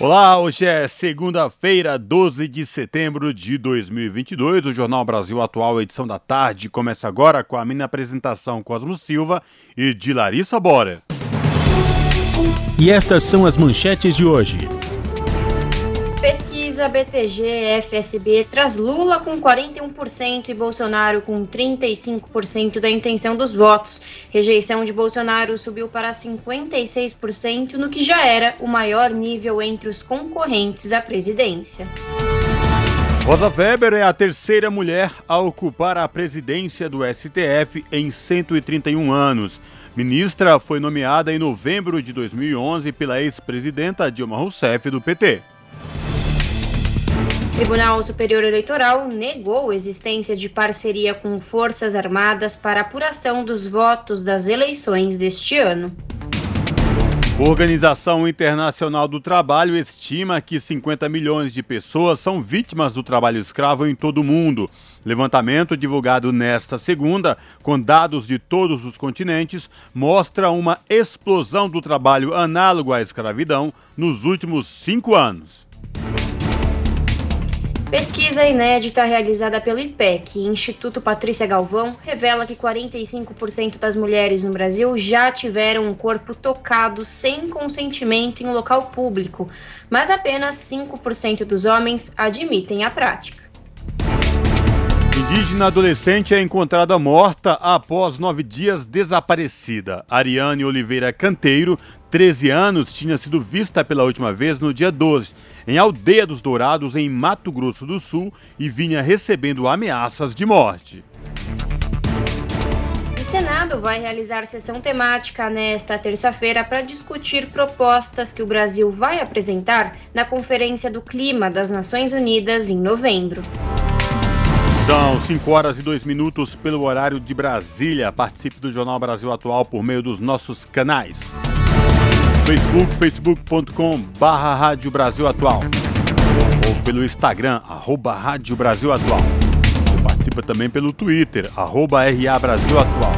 Olá, hoje é segunda-feira, 12 de setembro de 2022. O Jornal Brasil Atual, edição da tarde, começa agora com a minha apresentação Cosmo Silva e de Larissa Borer. E estas são as manchetes de hoje. Pesquisa BTG-FSB traz Lula com 41% e Bolsonaro com 35% da intenção dos votos. Rejeição de Bolsonaro subiu para 56%, no que já era o maior nível entre os concorrentes à presidência. Rosa Weber é a terceira mulher a ocupar a presidência do STF em 131 anos. Ministra foi nomeada em novembro de 2011 pela ex-presidenta Dilma Rousseff do PT. Tribunal Superior Eleitoral negou a existência de parceria com Forças Armadas para apuração dos votos das eleições deste ano. Organização Internacional do Trabalho estima que 50 milhões de pessoas são vítimas do trabalho escravo em todo o mundo. Levantamento divulgado nesta segunda, com dados de todos os continentes, mostra uma explosão do trabalho análogo à escravidão nos últimos cinco anos. Pesquisa inédita realizada pelo IPEC, Instituto Patrícia Galvão, revela que 45% das mulheres no Brasil já tiveram um corpo tocado sem consentimento em local público, mas apenas 5% dos homens admitem a prática. Indígena adolescente é encontrada morta após nove dias desaparecida. Ariane Oliveira Canteiro, 13 anos, tinha sido vista pela última vez no dia 12 em Aldeia dos Dourados, em Mato Grosso do Sul, e vinha recebendo ameaças de morte. O Senado vai realizar sessão temática nesta terça-feira para discutir propostas que o Brasil vai apresentar na Conferência do Clima das Nações Unidas em novembro. São 5 horas e 2 minutos pelo horário de Brasília. Participe do Jornal Brasil Atual por meio dos nossos canais. Facebook, facebook.com barra Rádio Brasil Atual ou pelo Instagram, arroba Rádio Brasil Atual. Participa também pelo Twitter, arroba RA Brasil Atual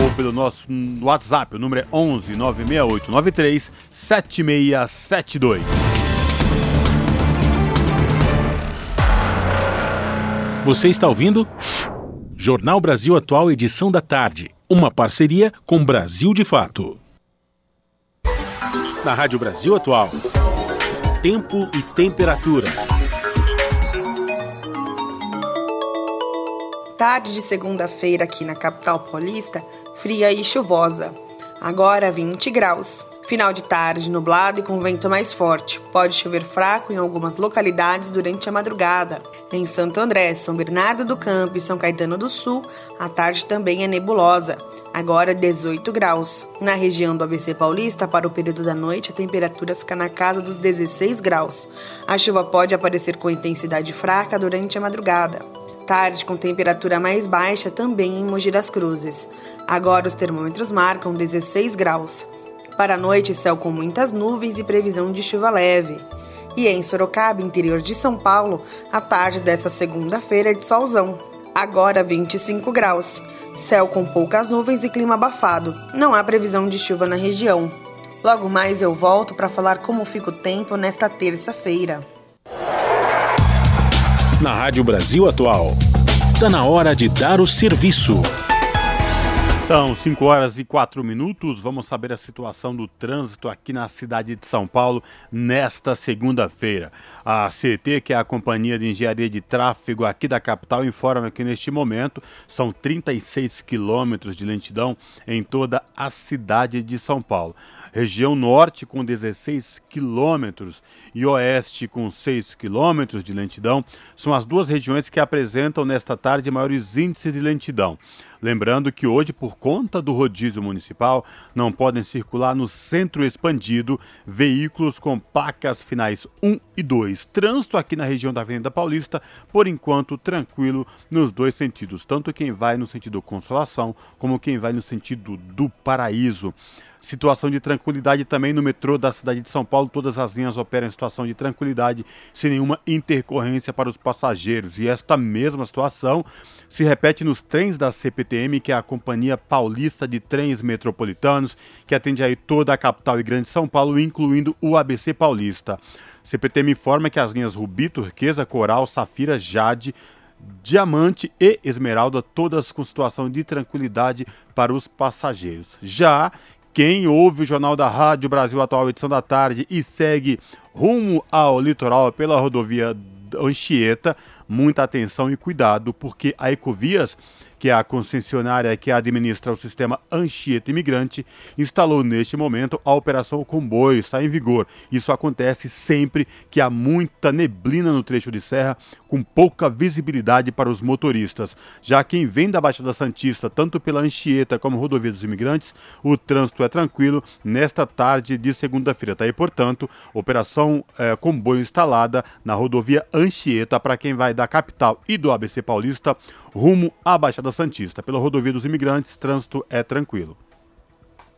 ou pelo nosso WhatsApp, o número é 11 968 93 7672. Você está ouvindo? Jornal Brasil Atual, edição da tarde. Uma parceria com Brasil de Fato na Rádio Brasil Atual. Tempo e temperatura. Tarde de segunda-feira aqui na capital paulista, fria e chuvosa. Agora 20 graus. Final de tarde, nublado e com vento mais forte. Pode chover fraco em algumas localidades durante a madrugada. Em Santo André, São Bernardo do Campo e São Caetano do Sul, a tarde também é nebulosa agora 18 graus. Na região do ABC Paulista, para o período da noite, a temperatura fica na casa dos 16 graus. A chuva pode aparecer com intensidade fraca durante a madrugada. Tarde com temperatura mais baixa também em Mogi das Cruzes. Agora os termômetros marcam 16 graus. Para a noite, céu com muitas nuvens e previsão de chuva leve. E em Sorocaba, interior de São Paulo, a tarde desta segunda-feira é de solzão. Agora 25 graus. Céu com poucas nuvens e clima abafado. Não há previsão de chuva na região. Logo mais eu volto para falar como fica o tempo nesta terça-feira. Na Rádio Brasil Atual, está na hora de dar o serviço. São 5 horas e 4 minutos. Vamos saber a situação do trânsito aqui na cidade de São Paulo nesta segunda-feira. A CT, que é a Companhia de Engenharia de Tráfego aqui da capital, informa que neste momento são 36 quilômetros de lentidão em toda a cidade de São Paulo. Região Norte com 16 quilômetros e Oeste com 6 quilômetros de lentidão são as duas regiões que apresentam nesta tarde maiores índices de lentidão. Lembrando que hoje, por conta do rodízio municipal, não podem circular no centro expandido veículos com placas finais 1 e 2. Trânsito aqui na região da Avenida Paulista, por enquanto, tranquilo nos dois sentidos, tanto quem vai no sentido Consolação como quem vai no sentido do Paraíso. Situação de tranquilidade também no metrô da cidade de São Paulo. Todas as linhas operam em situação de tranquilidade, sem nenhuma intercorrência para os passageiros. E esta mesma situação se repete nos trens da CPTM, que é a Companhia Paulista de Trens Metropolitanos, que atende aí toda a capital e grande São Paulo, incluindo o ABC Paulista. CPTM informa que as linhas Rubi, Turquesa, Coral, Safira, Jade, Diamante e Esmeralda, todas com situação de tranquilidade para os passageiros. Já quem ouve o Jornal da Rádio Brasil Atual, edição da tarde, e segue rumo ao litoral pela rodovia Anchieta, muita atenção e cuidado, porque a Ecovias que é a concessionária que administra o sistema Anchieta Imigrante, instalou neste momento a operação Comboio, está em vigor. Isso acontece sempre que há muita neblina no trecho de serra, com pouca visibilidade para os motoristas. Já quem vem da Baixada Santista, tanto pela Anchieta como rodovia dos imigrantes, o trânsito é tranquilo nesta tarde de segunda-feira. Tá aí, portanto, operação é, Comboio instalada na rodovia Anchieta para quem vai da capital e do ABC Paulista rumo à Baixada Santista. Pela rodovia dos imigrantes, trânsito é tranquilo.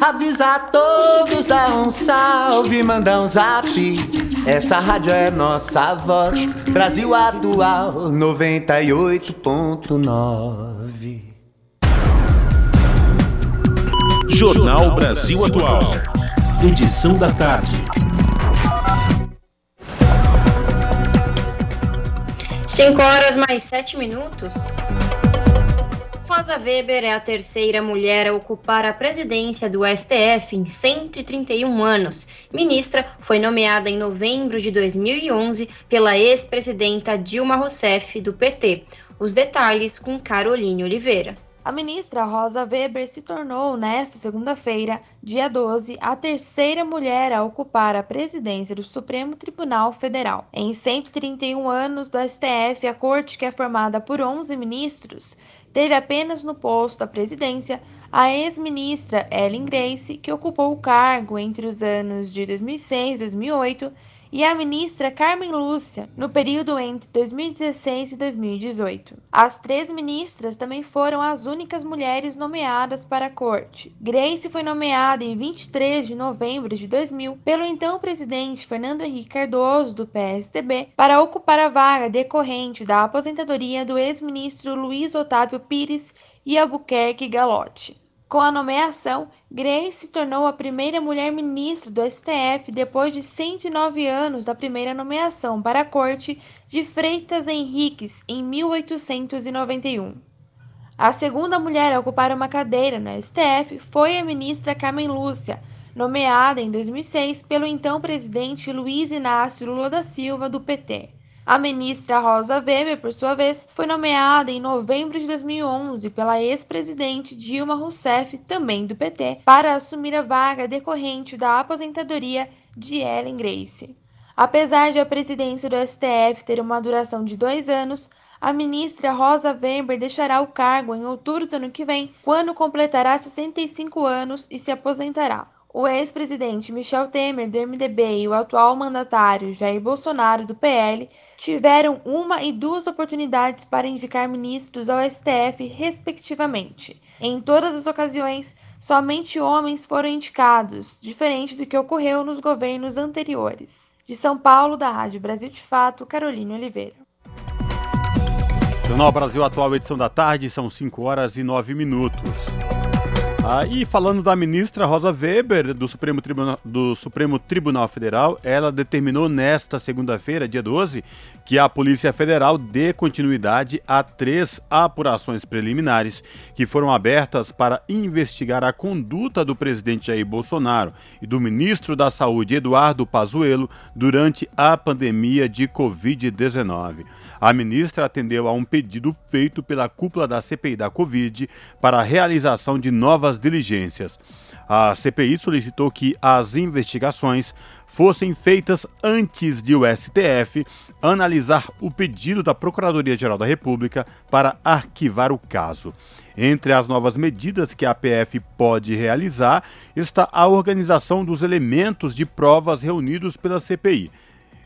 Avisa a todos, dá um salve, manda um zap. Essa rádio é nossa voz. Brasil Atual 98.9. Jornal Brasil Atual. Edição da tarde. 5 horas mais 7 minutos. Rosa Weber é a terceira mulher a ocupar a presidência do STF em 131 anos. Ministra foi nomeada em novembro de 2011 pela ex-presidenta Dilma Rousseff, do PT. Os detalhes com Caroline Oliveira. A ministra Rosa Weber se tornou, nesta segunda-feira, dia 12, a terceira mulher a ocupar a presidência do Supremo Tribunal Federal. Em 131 anos do STF, a corte, que é formada por 11 ministros, teve apenas no posto da presidência a ex-ministra Ellen Grace, que ocupou o cargo entre os anos de 2006 e 2008, e a ministra Carmen Lúcia, no período entre 2016 e 2018. As três ministras também foram as únicas mulheres nomeadas para a corte. Grace foi nomeada em 23 de novembro de 2000 pelo então presidente Fernando Henrique Cardoso, do PSDB, para ocupar a vaga decorrente da aposentadoria do ex-ministro Luiz Otávio Pires e Albuquerque Galotti. Com a nomeação, Grace se tornou a primeira mulher ministra do STF depois de 109 anos da primeira nomeação para a corte de Freitas Henriques em 1891. A segunda mulher a ocupar uma cadeira no STF foi a ministra Carmen Lúcia, nomeada em 2006 pelo então presidente Luiz Inácio Lula da Silva do PT. A ministra Rosa Weber, por sua vez, foi nomeada em novembro de 2011 pela ex-presidente Dilma Rousseff, também do PT, para assumir a vaga decorrente da aposentadoria de Ellen Grace. Apesar de a presidência do STF ter uma duração de dois anos, a ministra Rosa Weber deixará o cargo em outubro do ano que vem, quando completará 65 anos e se aposentará. O ex-presidente Michel Temer, do MDB, e o atual mandatário Jair Bolsonaro, do PL, tiveram uma e duas oportunidades para indicar ministros ao STF, respectivamente. Em todas as ocasiões, somente homens foram indicados, diferente do que ocorreu nos governos anteriores. De São Paulo, da Rádio Brasil de Fato, Carolina Oliveira. Jornal Brasil Atual, edição da tarde, são 5 horas e 9 minutos. Ah, e falando da ministra Rosa Weber, do Supremo, Tribunal, do Supremo Tribunal Federal, ela determinou nesta segunda-feira, dia 12, que a Polícia Federal dê continuidade a três apurações preliminares que foram abertas para investigar a conduta do presidente Jair Bolsonaro e do ministro da Saúde, Eduardo Pazuello, durante a pandemia de Covid-19. A ministra atendeu a um pedido feito pela cúpula da CPI da Covid para a realização de novas diligências. A CPI solicitou que as investigações fossem feitas antes de o STF analisar o pedido da Procuradoria-Geral da República para arquivar o caso. Entre as novas medidas que a PF pode realizar está a organização dos elementos de provas reunidos pela CPI.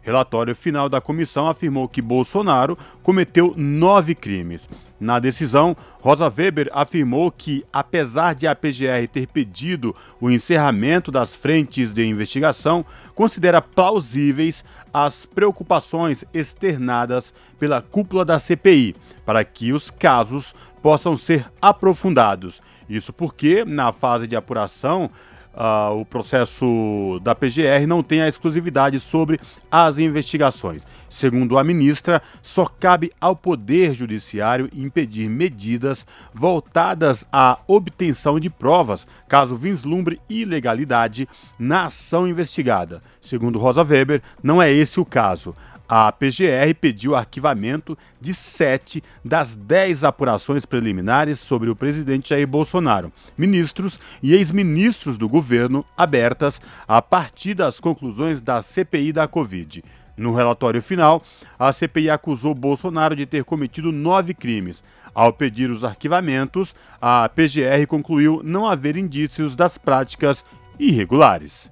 Relatório final da comissão afirmou que Bolsonaro cometeu nove crimes. Na decisão, Rosa Weber afirmou que, apesar de a PGR ter pedido o encerramento das frentes de investigação, considera plausíveis as preocupações externadas pela cúpula da CPI para que os casos possam ser aprofundados. Isso porque, na fase de apuração, uh, o processo da PGR não tem a exclusividade sobre as investigações. Segundo a ministra, só cabe ao Poder Judiciário impedir medidas voltadas à obtenção de provas, caso vislumbre ilegalidade na ação investigada. Segundo Rosa Weber, não é esse o caso. A PGR pediu arquivamento de sete das dez apurações preliminares sobre o presidente Jair Bolsonaro, ministros e ex-ministros do governo abertas a partir das conclusões da CPI da Covid. No relatório final, a CPI acusou Bolsonaro de ter cometido nove crimes. Ao pedir os arquivamentos, a PGR concluiu não haver indícios das práticas irregulares.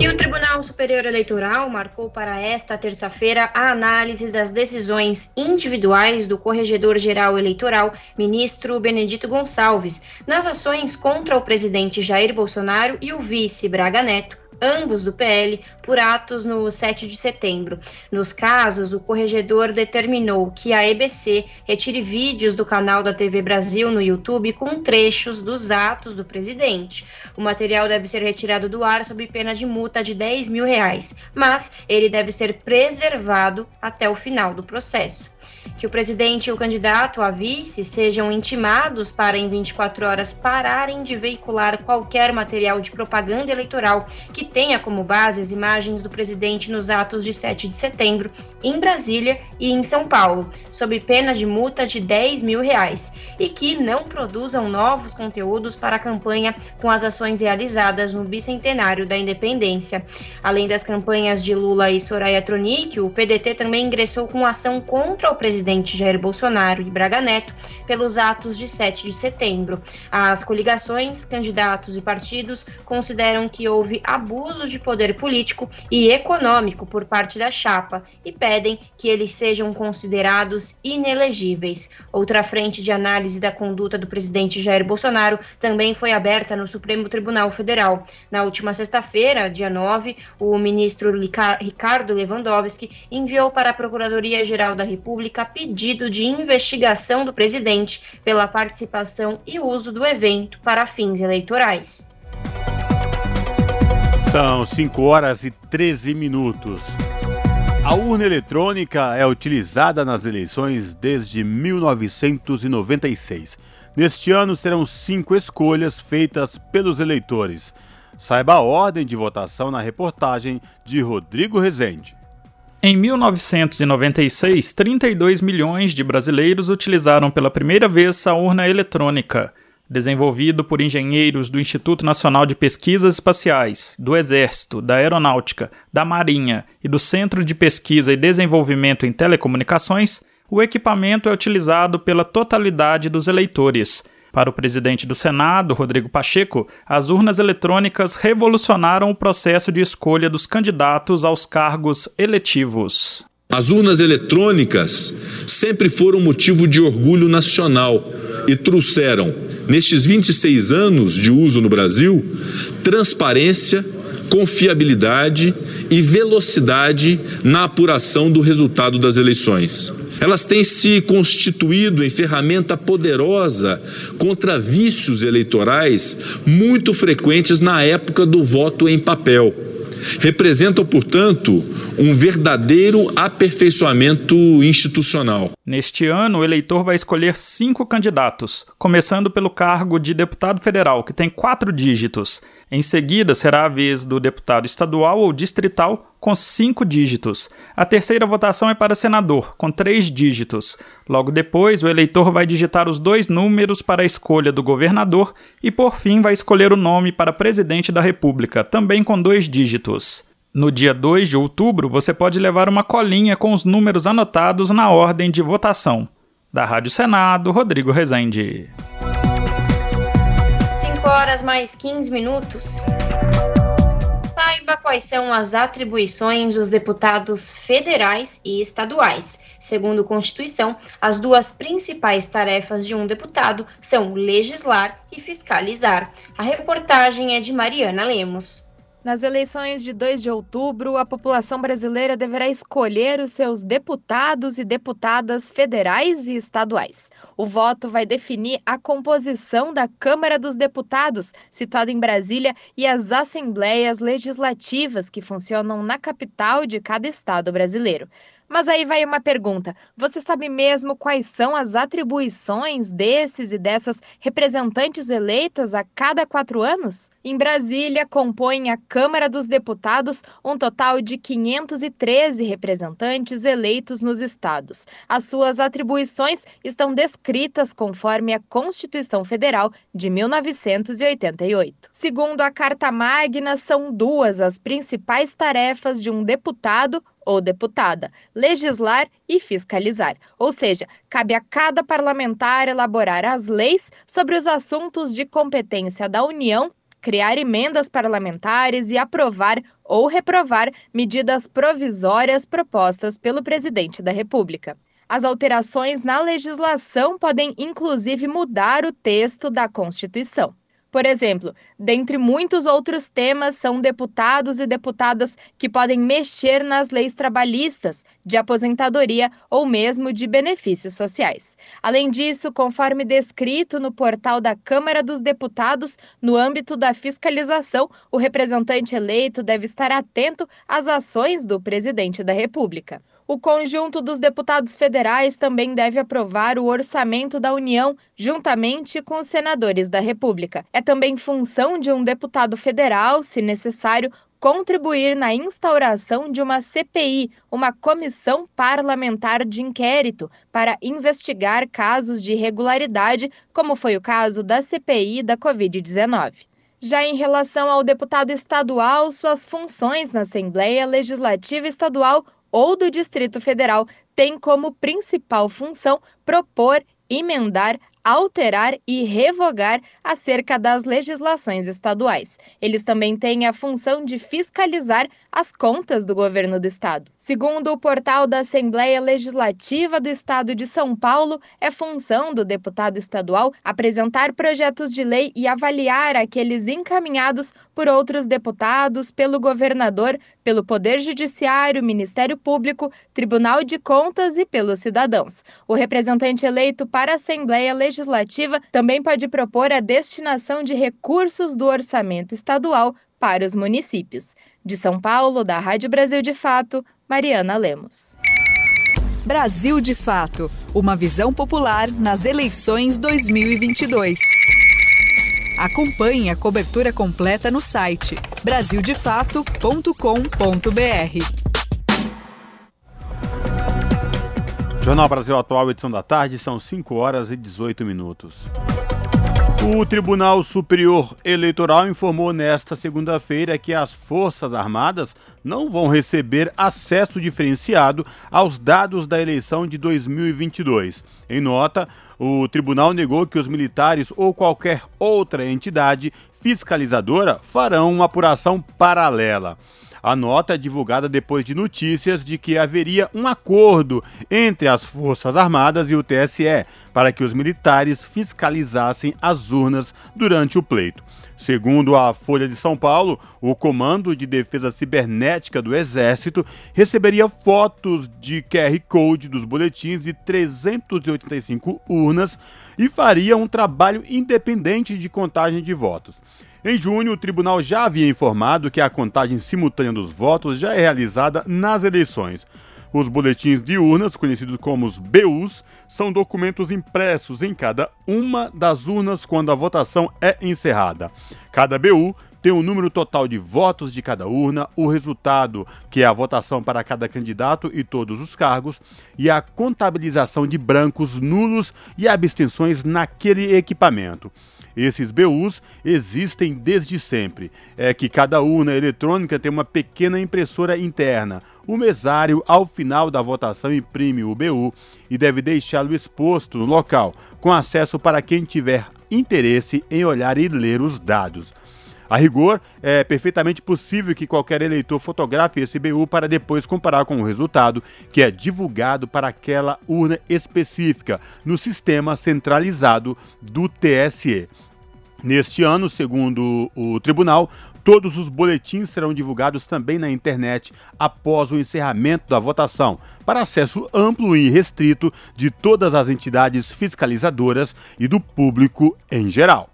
E o Tribunal Superior Eleitoral marcou para esta terça-feira a análise das decisões individuais do Corregedor-Geral Eleitoral, ministro Benedito Gonçalves, nas ações contra o presidente Jair Bolsonaro e o vice Braga Neto ambos do PL, por atos no 7 de setembro. Nos casos, o corregedor determinou que a EBC retire vídeos do canal da TV Brasil no YouTube com trechos dos atos do presidente. O material deve ser retirado do ar sob pena de multa de 10 mil reais, mas ele deve ser preservado até o final do processo que o presidente e o candidato a vice sejam intimados para, em 24 horas, pararem de veicular qualquer material de propaganda eleitoral que tenha como base as imagens do presidente nos atos de 7 de setembro, em Brasília e em São Paulo, sob pena de multa de 10 mil reais, e que não produzam novos conteúdos para a campanha com as ações realizadas no bicentenário da independência. Além das campanhas de Lula e Soraya Tronic, o PDT também ingressou com ação contra o presidente presidente Jair Bolsonaro e Braga Neto pelos atos de 7 de setembro. As coligações, candidatos e partidos consideram que houve abuso de poder político e econômico por parte da chapa e pedem que eles sejam considerados inelegíveis. Outra frente de análise da conduta do presidente Jair Bolsonaro também foi aberta no Supremo Tribunal Federal. Na última sexta-feira, dia 9, o ministro Ricardo Lewandowski enviou para a Procuradoria-Geral da República pedido de investigação do presidente pela participação e uso do evento para fins eleitorais. São 5 horas e 13 minutos. A urna eletrônica é utilizada nas eleições desde 1996. Neste ano serão cinco escolhas feitas pelos eleitores. Saiba a ordem de votação na reportagem de Rodrigo Rezende. Em 1996, 32 milhões de brasileiros utilizaram pela primeira vez a urna eletrônica, desenvolvido por engenheiros do Instituto Nacional de Pesquisas Espaciais, do Exército, da Aeronáutica, da Marinha e do Centro de Pesquisa e Desenvolvimento em Telecomunicações. O equipamento é utilizado pela totalidade dos eleitores para o presidente do Senado, Rodrigo Pacheco, as urnas eletrônicas revolucionaram o processo de escolha dos candidatos aos cargos eletivos. As urnas eletrônicas sempre foram motivo de orgulho nacional e trouxeram, nestes 26 anos de uso no Brasil, transparência, confiabilidade e velocidade na apuração do resultado das eleições. Elas têm se constituído em ferramenta poderosa contra vícios eleitorais muito frequentes na época do voto em papel. Representam, portanto, um verdadeiro aperfeiçoamento institucional. Neste ano, o eleitor vai escolher cinco candidatos, começando pelo cargo de deputado federal, que tem quatro dígitos. Em seguida, será a vez do deputado estadual ou distrital, com cinco dígitos. A terceira votação é para senador, com três dígitos. Logo depois, o eleitor vai digitar os dois números para a escolha do governador e, por fim, vai escolher o nome para presidente da República, também com dois dígitos. No dia 2 de outubro, você pode levar uma colinha com os números anotados na ordem de votação. Da Rádio Senado, Rodrigo Rezende horas mais 15 minutos. Saiba quais são as atribuições dos deputados federais e estaduais. Segundo a Constituição, as duas principais tarefas de um deputado são legislar e fiscalizar. A reportagem é de Mariana Lemos. Nas eleições de 2 de outubro, a população brasileira deverá escolher os seus deputados e deputadas federais e estaduais. O voto vai definir a composição da Câmara dos Deputados, situada em Brasília, e as assembleias legislativas que funcionam na capital de cada estado brasileiro. Mas aí vai uma pergunta: você sabe mesmo quais são as atribuições desses e dessas representantes eleitas a cada quatro anos? Em Brasília, compõem a Câmara dos Deputados um total de 513 representantes eleitos nos estados. As suas atribuições estão descritas conforme a Constituição Federal de 1988. Segundo a Carta Magna, são duas as principais tarefas de um deputado ou deputada, legislar e fiscalizar. Ou seja, cabe a cada parlamentar elaborar as leis sobre os assuntos de competência da União, criar emendas parlamentares e aprovar ou reprovar medidas provisórias propostas pelo presidente da República. As alterações na legislação podem inclusive mudar o texto da Constituição. Por exemplo, dentre muitos outros temas, são deputados e deputadas que podem mexer nas leis trabalhistas, de aposentadoria ou mesmo de benefícios sociais. Além disso, conforme descrito no portal da Câmara dos Deputados, no âmbito da fiscalização, o representante eleito deve estar atento às ações do presidente da República. O conjunto dos deputados federais também deve aprovar o orçamento da União, juntamente com os senadores da República. É também função de um deputado federal, se necessário, contribuir na instauração de uma CPI, uma comissão parlamentar de inquérito, para investigar casos de irregularidade, como foi o caso da CPI da Covid-19. Já em relação ao deputado estadual, suas funções na Assembleia Legislativa Estadual ou do Distrito Federal tem como principal função propor, emendar, alterar e revogar acerca das legislações estaduais. Eles também têm a função de fiscalizar as contas do governo do estado. Segundo o portal da Assembleia Legislativa do Estado de São Paulo, é função do deputado estadual apresentar projetos de lei e avaliar aqueles encaminhados por outros deputados, pelo governador, pelo Poder Judiciário, Ministério Público, Tribunal de Contas e pelos cidadãos. O representante eleito para a Assembleia Legislativa também pode propor a destinação de recursos do orçamento estadual para os municípios. De São Paulo, da Rádio Brasil de Fato, Mariana Lemos. Brasil de Fato Uma visão popular nas eleições 2022. Acompanhe a cobertura completa no site brasildefato.com.br. Jornal Brasil Atual, edição da tarde, são 5 horas e 18 minutos. O Tribunal Superior Eleitoral informou nesta segunda-feira que as Forças Armadas não vão receber acesso diferenciado aos dados da eleição de 2022. Em nota, o tribunal negou que os militares ou qualquer outra entidade fiscalizadora farão uma apuração paralela. A nota é divulgada depois de notícias de que haveria um acordo entre as Forças Armadas e o TSE para que os militares fiscalizassem as urnas durante o pleito. Segundo a Folha de São Paulo, o Comando de Defesa Cibernética do Exército receberia fotos de QR Code dos boletins de 385 urnas e faria um trabalho independente de contagem de votos. Em junho, o tribunal já havia informado que a contagem simultânea dos votos já é realizada nas eleições. Os boletins de urnas, conhecidos como os BUs, são documentos impressos em cada uma das urnas quando a votação é encerrada. Cada BU tem o número total de votos de cada urna, o resultado, que é a votação para cada candidato e todos os cargos, e a contabilização de brancos, nulos e abstenções naquele equipamento. Esses BUs existem desde sempre. É que cada urna eletrônica tem uma pequena impressora interna. O mesário, ao final da votação, imprime o BU e deve deixá-lo exposto no local, com acesso para quem tiver interesse em olhar e ler os dados. A rigor, é perfeitamente possível que qualquer eleitor fotografe esse BU para depois comparar com o resultado que é divulgado para aquela urna específica no sistema centralizado do TSE. Neste ano, segundo o tribunal, todos os boletins serão divulgados também na internet após o encerramento da votação, para acesso amplo e restrito de todas as entidades fiscalizadoras e do público em geral.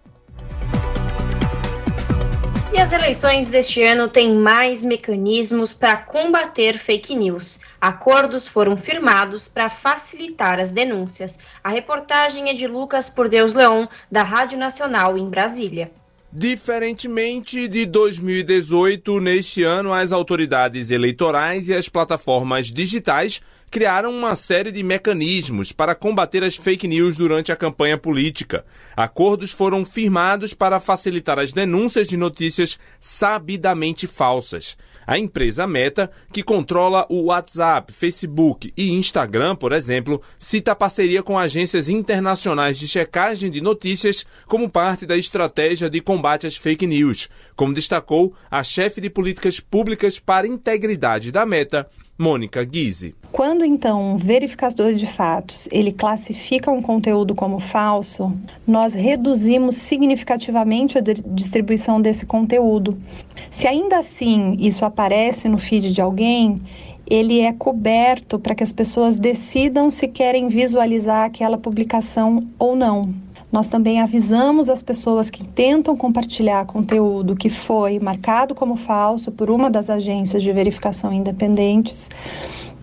E as eleições deste ano têm mais mecanismos para combater fake news. Acordos foram firmados para facilitar as denúncias. A reportagem é de Lucas Por Deus Leão, da Rádio Nacional em Brasília. Diferentemente de 2018, neste ano as autoridades eleitorais e as plataformas digitais criaram uma série de mecanismos para combater as fake news durante a campanha política. Acordos foram firmados para facilitar as denúncias de notícias sabidamente falsas. A empresa Meta, que controla o WhatsApp, Facebook e Instagram, por exemplo, cita parceria com agências internacionais de checagem de notícias como parte da estratégia de combate às fake news, como destacou a chefe de políticas públicas para integridade da Meta, Mônica Guise. Quando então um verificador de fatos ele classifica um conteúdo como falso, nós reduzimos significativamente a distribuição desse conteúdo. Se ainda assim isso aparece no feed de alguém, ele é coberto para que as pessoas decidam se querem visualizar aquela publicação ou não. Nós também avisamos as pessoas que tentam compartilhar conteúdo que foi marcado como falso por uma das agências de verificação independentes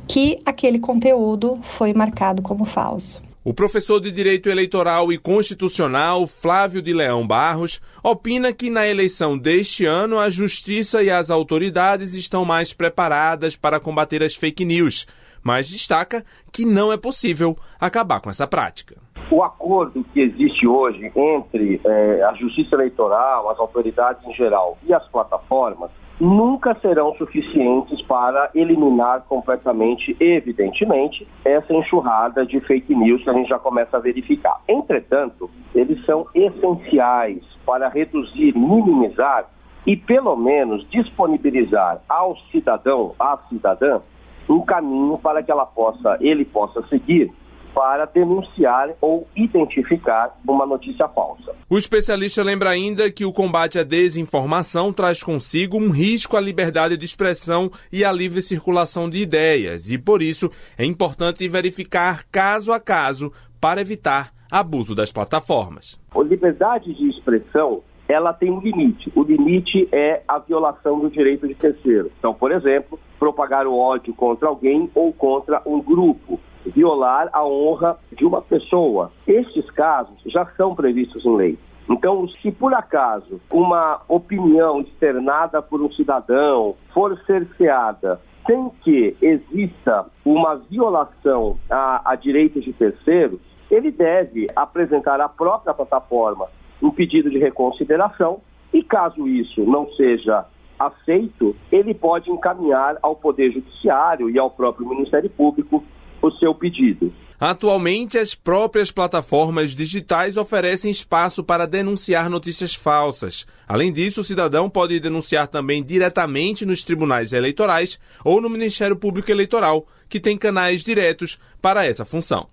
que aquele conteúdo foi marcado como falso. O professor de Direito Eleitoral e Constitucional, Flávio de Leão Barros, opina que na eleição deste ano a justiça e as autoridades estão mais preparadas para combater as fake news, mas destaca que não é possível acabar com essa prática. O acordo que existe hoje entre eh, a Justiça Eleitoral, as autoridades em geral e as plataformas nunca serão suficientes para eliminar completamente, evidentemente, essa enxurrada de fake news que a gente já começa a verificar. Entretanto, eles são essenciais para reduzir, minimizar e, pelo menos, disponibilizar ao cidadão, à cidadã, um caminho para que ela possa, ele possa seguir para denunciar ou identificar uma notícia falsa. O especialista lembra ainda que o combate à desinformação traz consigo um risco à liberdade de expressão e à livre circulação de ideias, e por isso é importante verificar caso a caso para evitar abuso das plataformas. A liberdade de expressão ela tem um limite. O limite é a violação do direito de terceiro. Então, por exemplo, propagar o ódio contra alguém ou contra um grupo violar a honra de uma pessoa. Estes casos já são previstos em lei. Então, se por acaso uma opinião externada por um cidadão for cerceada sem que exista uma violação a, a direitos de terceiros, ele deve apresentar à própria plataforma um pedido de reconsideração e, caso isso não seja aceito, ele pode encaminhar ao Poder Judiciário e ao próprio Ministério Público o seu pedido. Atualmente, as próprias plataformas digitais oferecem espaço para denunciar notícias falsas. Além disso, o cidadão pode denunciar também diretamente nos tribunais eleitorais ou no Ministério Público Eleitoral, que tem canais diretos para essa função.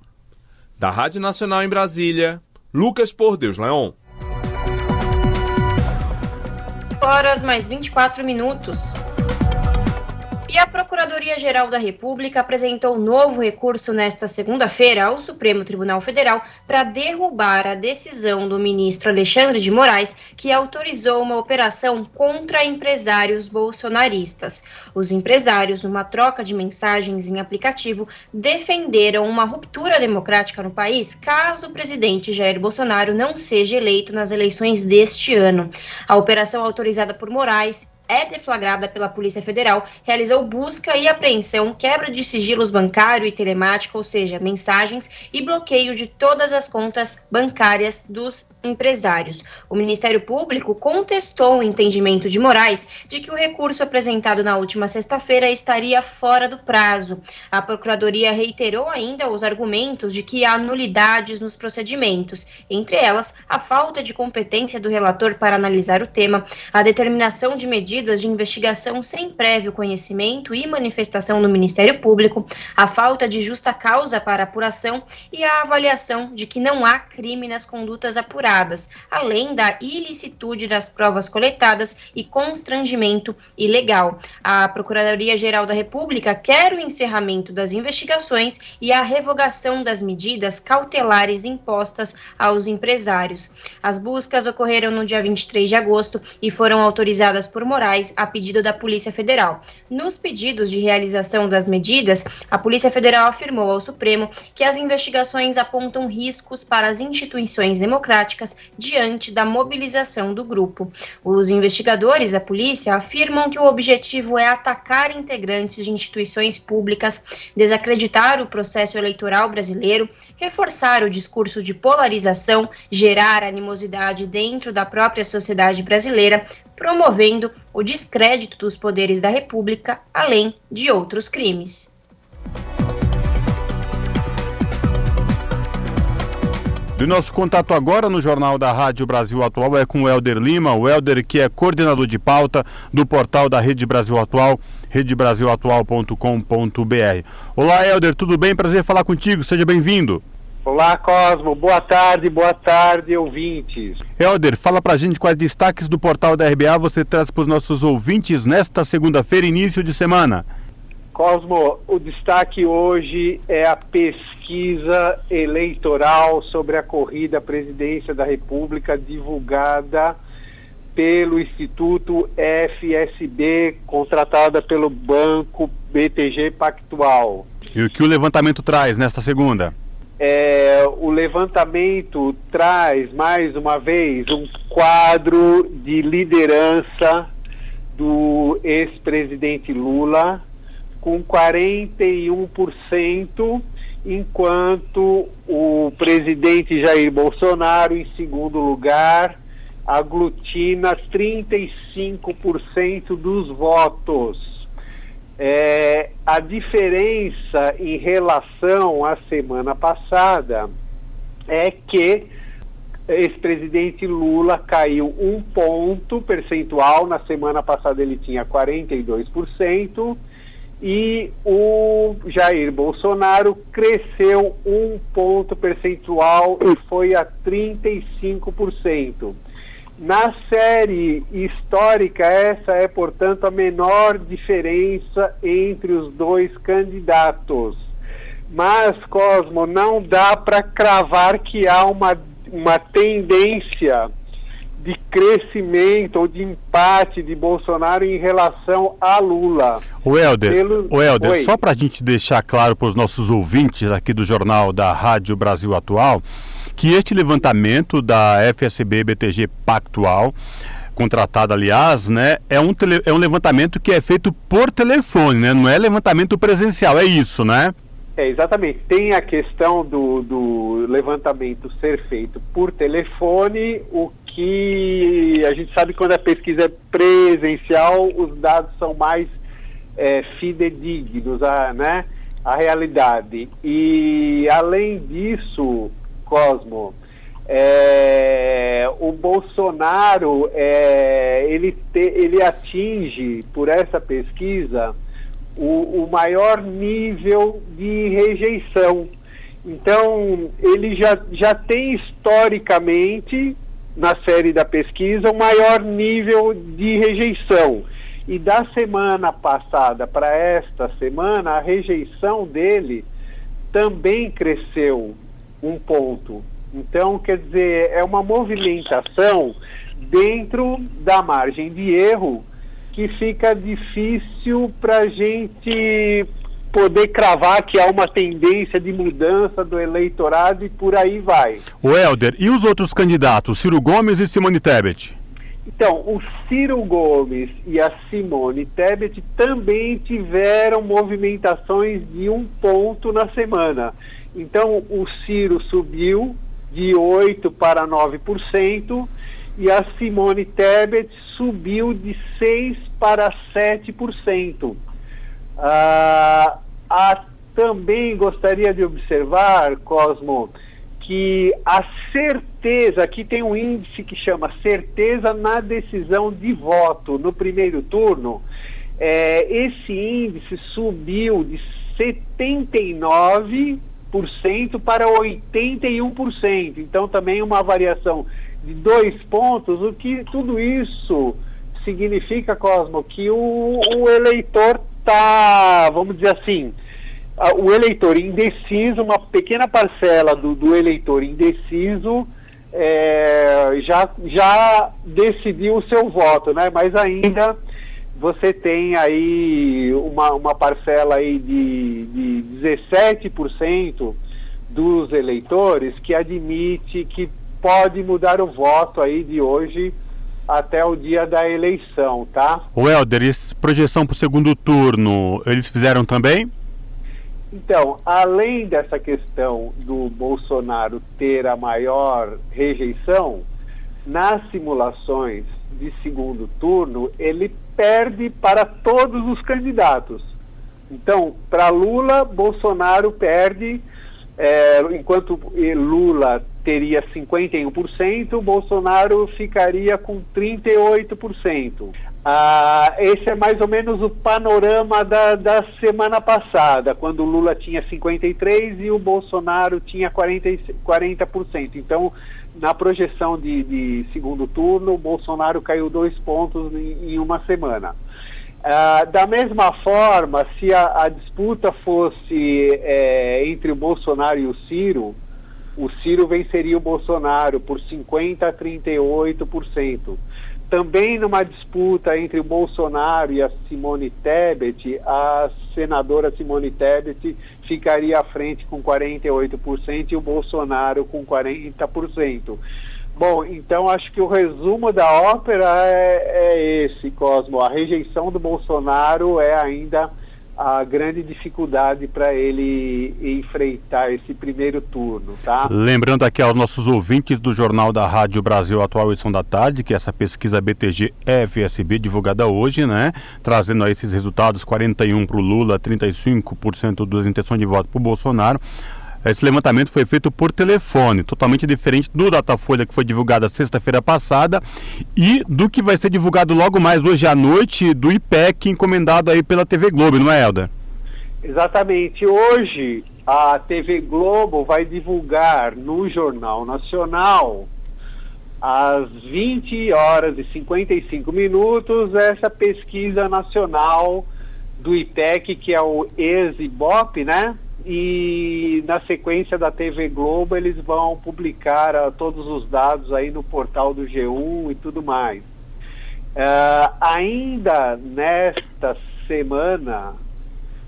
Da Rádio Nacional em Brasília, Lucas Por Deus Leon. Horas mais 24 minutos. E a Procuradoria-Geral da República apresentou novo recurso nesta segunda-feira ao Supremo Tribunal Federal para derrubar a decisão do ministro Alexandre de Moraes, que autorizou uma operação contra empresários bolsonaristas. Os empresários, numa troca de mensagens em aplicativo, defenderam uma ruptura democrática no país caso o presidente Jair Bolsonaro não seja eleito nas eleições deste ano. A operação autorizada por Moraes é deflagrada pela Polícia Federal, realizou busca e apreensão, quebra de sigilos bancário e telemático, ou seja, mensagens, e bloqueio de todas as contas bancárias dos empresários. O Ministério Público contestou o entendimento de Moraes de que o recurso apresentado na última sexta-feira estaria fora do prazo. A Procuradoria reiterou ainda os argumentos de que há nulidades nos procedimentos, entre elas a falta de competência do relator para analisar o tema, a determinação de medidas de investigação sem prévio conhecimento e manifestação no Ministério Público, a falta de justa causa para apuração e a avaliação de que não há crime nas condutas apuradas além da ilicitude das provas coletadas e constrangimento ilegal. A Procuradoria-Geral da República quer o encerramento das investigações e a revogação das medidas cautelares impostas aos empresários. As buscas ocorreram no dia 23 de agosto e foram autorizadas por Moraes a pedido da Polícia Federal. Nos pedidos de realização das medidas, a Polícia Federal afirmou ao Supremo que as investigações apontam riscos para as instituições democráticas diante da mobilização do grupo. Os investigadores da polícia afirmam que o objetivo é atacar integrantes de instituições públicas, desacreditar o processo eleitoral brasileiro, reforçar o discurso de polarização, gerar animosidade dentro da própria sociedade brasileira, promovendo o descrédito dos poderes da República, além de outros crimes. E o nosso contato agora no Jornal da Rádio Brasil Atual é com o Helder Lima, o Helder que é coordenador de pauta do portal da Rede Brasil Atual, redebrasilatual.com.br. Olá Helder, tudo bem? Prazer falar contigo, seja bem-vindo. Olá Cosmo, boa tarde, boa tarde ouvintes. Helder, fala pra gente quais destaques do portal da RBA você traz para os nossos ouvintes nesta segunda-feira, início de semana. Cosmo, o destaque hoje é a pesquisa eleitoral sobre a corrida à presidência da República divulgada pelo Instituto FSB, contratada pelo Banco BTG Pactual. E o que o levantamento traz nesta segunda? É, o levantamento traz, mais uma vez, um quadro de liderança do ex-presidente Lula com 41%, enquanto o presidente Jair Bolsonaro, em segundo lugar, aglutina 35% dos votos. É, a diferença em relação à semana passada é que ex-presidente Lula caiu um ponto percentual, na semana passada ele tinha 42%, e o Jair Bolsonaro cresceu um ponto percentual e foi a 35%. Na série histórica, essa é, portanto, a menor diferença entre os dois candidatos. Mas, Cosmo, não dá para cravar que há uma, uma tendência de crescimento ou de empate de Bolsonaro em relação a Lula. O Helder, Pelo... o Helder só para a gente deixar claro para os nossos ouvintes aqui do Jornal da Rádio Brasil Atual, que este levantamento da FSB BTG Pactual, contratada aliás, né, é um, tele... é um levantamento que é feito por telefone, né, não é levantamento presencial, é isso, né? É, exatamente. Tem a questão do, do levantamento ser feito por telefone, o que a gente sabe quando a pesquisa é presencial, os dados são mais é, fidedignos, ah, né? a realidade. E além disso, Cosmo, é, o Bolsonaro é, ele, te, ele atinge por essa pesquisa o, o maior nível de rejeição. Então ele já, já tem historicamente na série da pesquisa o maior nível de rejeição. E da semana passada para esta semana, a rejeição dele também cresceu um ponto. Então, quer dizer, é uma movimentação dentro da margem de erro que fica difícil para a gente poder cravar que há uma tendência de mudança do eleitorado e por aí vai. O Helder, e os outros candidatos, Ciro Gomes e Simone Tebet? Então, o Ciro Gomes e a Simone Tebet também tiveram movimentações de um ponto na semana. Então, o Ciro subiu de 8% para 9% e a Simone Tebet subiu de 6% para 7%. Ah, a, também gostaria de observar, Cosmo, que a certeza, aqui tem um índice que chama certeza na decisão de voto no primeiro turno, é, esse índice subiu de 79% para 81%. Então também uma variação de dois pontos, o que tudo isso significa, Cosmo, que o, o eleitor está, vamos dizer assim, o eleitor indeciso, uma pequena parcela do, do eleitor indeciso é, já, já decidiu o seu voto, né? Mas ainda você tem aí uma, uma parcela aí de, de 17% dos eleitores que admite que pode mudar o voto aí de hoje até o dia da eleição, tá? O Helder, e projeção para o segundo turno, eles fizeram também? Então, além dessa questão do Bolsonaro ter a maior rejeição, nas simulações de segundo turno, ele perde para todos os candidatos. Então, para Lula, Bolsonaro perde, é, enquanto Lula teria 51%, Bolsonaro ficaria com 38%. Ah, esse é mais ou menos o panorama da, da semana passada, quando o Lula tinha 53% e o Bolsonaro tinha 40%. 40%. Então, na projeção de, de segundo turno, o Bolsonaro caiu dois pontos em, em uma semana. Ah, da mesma forma, se a, a disputa fosse é, entre o Bolsonaro e o Ciro, o Ciro venceria o Bolsonaro por 50% a 38% também numa disputa entre o Bolsonaro e a Simone Tebet, a senadora Simone Tebet ficaria à frente com 48% e o Bolsonaro com 40%. Bom, então acho que o resumo da ópera é, é esse, Cosmo. A rejeição do Bolsonaro é ainda a grande dificuldade para ele enfrentar esse primeiro turno, tá? Lembrando aqui aos nossos ouvintes do Jornal da Rádio Brasil Atual Edição da Tarde, que essa pesquisa BTG FSB divulgada hoje, né? Trazendo aí esses resultados, 41 para o Lula, 35% das intenções de voto para o Bolsonaro. Esse levantamento foi feito por telefone, totalmente diferente do Datafolha que foi divulgado sexta-feira passada e do que vai ser divulgado logo mais hoje à noite do IPEC encomendado aí pela TV Globo, não é, Helder? Exatamente. Hoje a TV Globo vai divulgar no Jornal Nacional às 20 horas e 55 minutos essa pesquisa nacional do IPEC, que é o ESIBOP, né? E na sequência da TV Globo eles vão publicar uh, todos os dados aí no portal do G1 e tudo mais. Uh, ainda nesta semana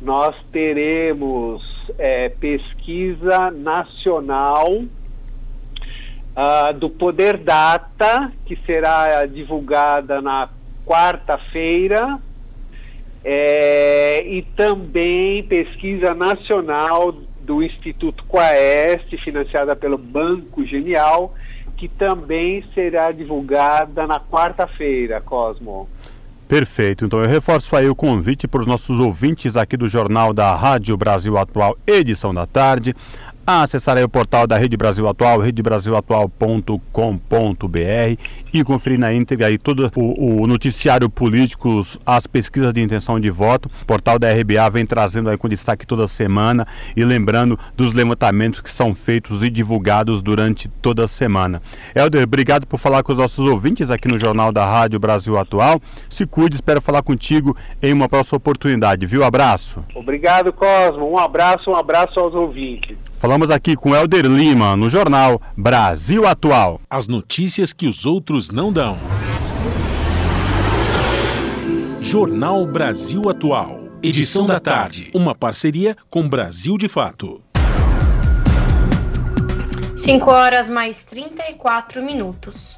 nós teremos é, pesquisa nacional uh, do Poder Data, que será divulgada na quarta-feira, é, e também pesquisa nacional do Instituto Quaest, financiada pelo Banco Genial, que também será divulgada na quarta-feira, Cosmo. Perfeito. Então eu reforço aí o convite para os nossos ouvintes aqui do Jornal da Rádio Brasil Atual, edição da tarde, a acessar aí o portal da Rede Brasil Atual, redebrasilatual.com.br e conferir na íntegra aí todo o, o, noticiário político, as pesquisas de intenção de voto. O portal da RBA vem trazendo aí com destaque toda semana e lembrando dos levantamentos que são feitos e divulgados durante toda a semana. Helder, obrigado por falar com os nossos ouvintes aqui no Jornal da Rádio Brasil Atual. Se cuide, espero falar contigo em uma próxima oportunidade, viu? Abraço. Obrigado, Cosmo. Um abraço, um abraço aos ouvintes. Falamos aqui com Helder Lima no jornal Brasil Atual. As notícias que os outros não dão. Jornal Brasil Atual. Edição da tarde. Uma parceria com Brasil de Fato. 5 horas mais 34 minutos.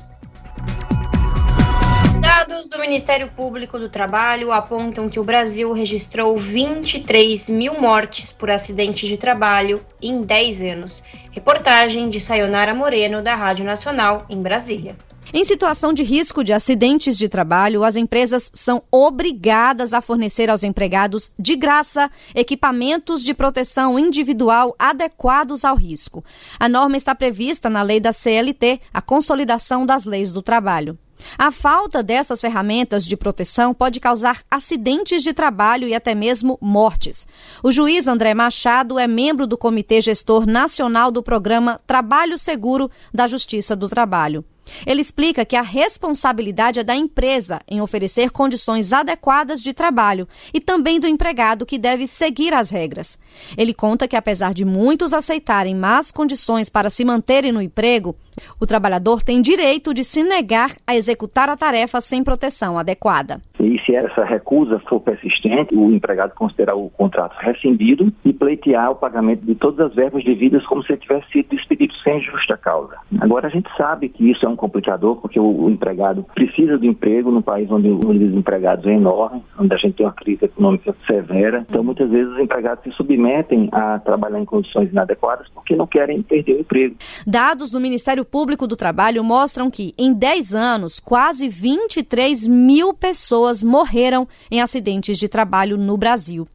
Dados do Ministério Público do Trabalho apontam que o Brasil registrou 23 mil mortes por acidentes de trabalho em 10 anos. Reportagem de Sayonara Moreno, da Rádio Nacional, em Brasília. Em situação de risco de acidentes de trabalho, as empresas são obrigadas a fornecer aos empregados, de graça, equipamentos de proteção individual adequados ao risco. A norma está prevista na lei da CLT, a Consolidação das Leis do Trabalho. A falta dessas ferramentas de proteção pode causar acidentes de trabalho e até mesmo mortes. O juiz André Machado é membro do Comitê Gestor Nacional do Programa Trabalho Seguro da Justiça do Trabalho. Ele explica que a responsabilidade é da empresa em oferecer condições adequadas de trabalho e também do empregado que deve seguir as regras. Ele conta que, apesar de muitos aceitarem más condições para se manterem no emprego, o trabalhador tem direito de se negar a executar a tarefa sem proteção adequada. E se essa recusa for persistente, o empregado considerar o contrato rescindido e pleitear o pagamento de todas as verbas devidas como se tivesse sido despedido sem justa causa. Agora, a gente sabe que isso é um complicador porque o, empregado precisa do emprego num país onde o número de empregados é enorme, onde a gente tem uma crise econômica severa. Então, muitas vezes, os empregados se submetem a trabalhar em condições inadequadas porque não querem perder o emprego. Dados do Ministério Público do Trabalho mostram que, em 10 anos, quase 23 mil pessoas morreram em acidentes de trabalho no Brasil.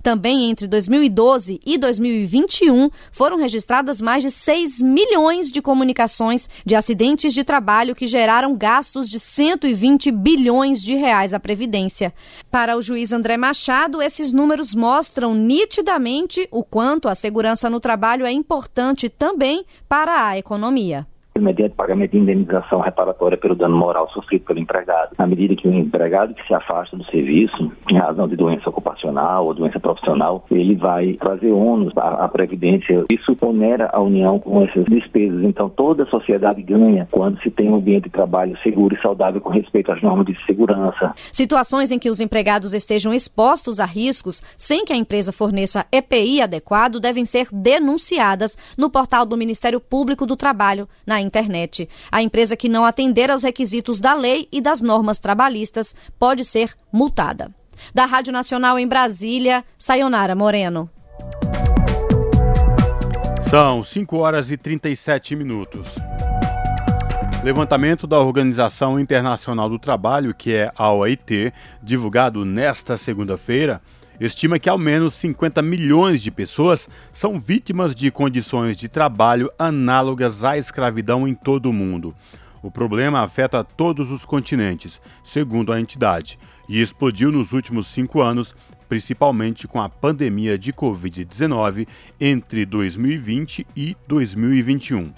Também entre 2012 e 2021 foram registradas mais de 6 milhões de comunicações de acidentes de trabalho que geraram gastos de 120 bilhões de reais à Previdência. Para o juiz André Machado, esses números mostram nitidamente o quanto a segurança no trabalho é importante também para a economia mediante pagamento de indenização reparatória pelo dano moral sofrido pelo empregado. Na medida que o empregado que se afasta do serviço, em razão de doença ocupacional ou doença profissional, ele vai trazer ônus à, à Previdência. Isso onera a União com essas despesas. Então, toda a sociedade ganha quando se tem um ambiente de trabalho seguro e saudável com respeito às normas de segurança. Situações em que os empregados estejam expostos a riscos sem que a empresa forneça EPI adequado devem ser denunciadas no portal do Ministério Público do Trabalho, na internet. A empresa que não atender aos requisitos da lei e das normas trabalhistas pode ser multada. Da Rádio Nacional em Brasília, Sayonara Moreno. São 5 horas e 37 minutos. Levantamento da Organização Internacional do Trabalho, que é a OIT, divulgado nesta segunda-feira, estima que ao menos 50 milhões de pessoas são vítimas de condições de trabalho análogas à escravidão em todo o mundo. O problema afeta todos os continentes, segundo a entidade, e explodiu nos últimos cinco anos, principalmente com a pandemia de Covid-19 entre 2020 e 2021.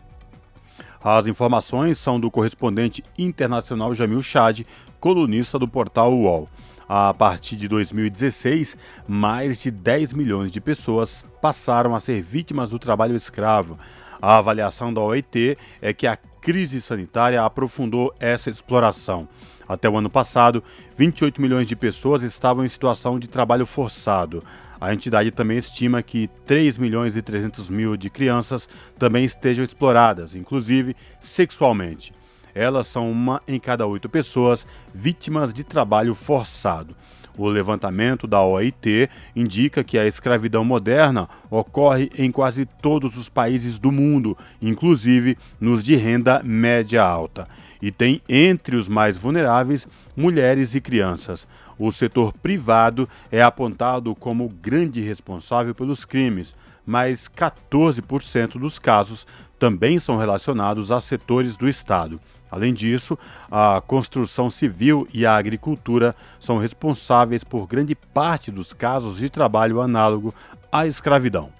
As informações são do correspondente internacional Jamil Chad, colunista do portal UOL. A partir de 2016, mais de 10 milhões de pessoas passaram a ser vítimas do trabalho escravo. A avaliação da OIT é que a crise sanitária aprofundou essa exploração. Até o ano passado, 28 milhões de pessoas estavam em situação de trabalho forçado. A entidade também estima que 3 milhões e 300 mil de crianças também estejam exploradas, inclusive sexualmente. Elas são uma em cada oito pessoas vítimas de trabalho forçado. O levantamento da OIT indica que a escravidão moderna ocorre em quase todos os países do mundo, inclusive nos de renda média alta. e tem entre os mais vulneráveis mulheres e crianças. O setor privado é apontado como grande responsável pelos crimes, mas 14% dos casos também são relacionados a setores do Estado. Além disso, a construção civil e a agricultura são responsáveis por grande parte dos casos de trabalho análogo à escravidão.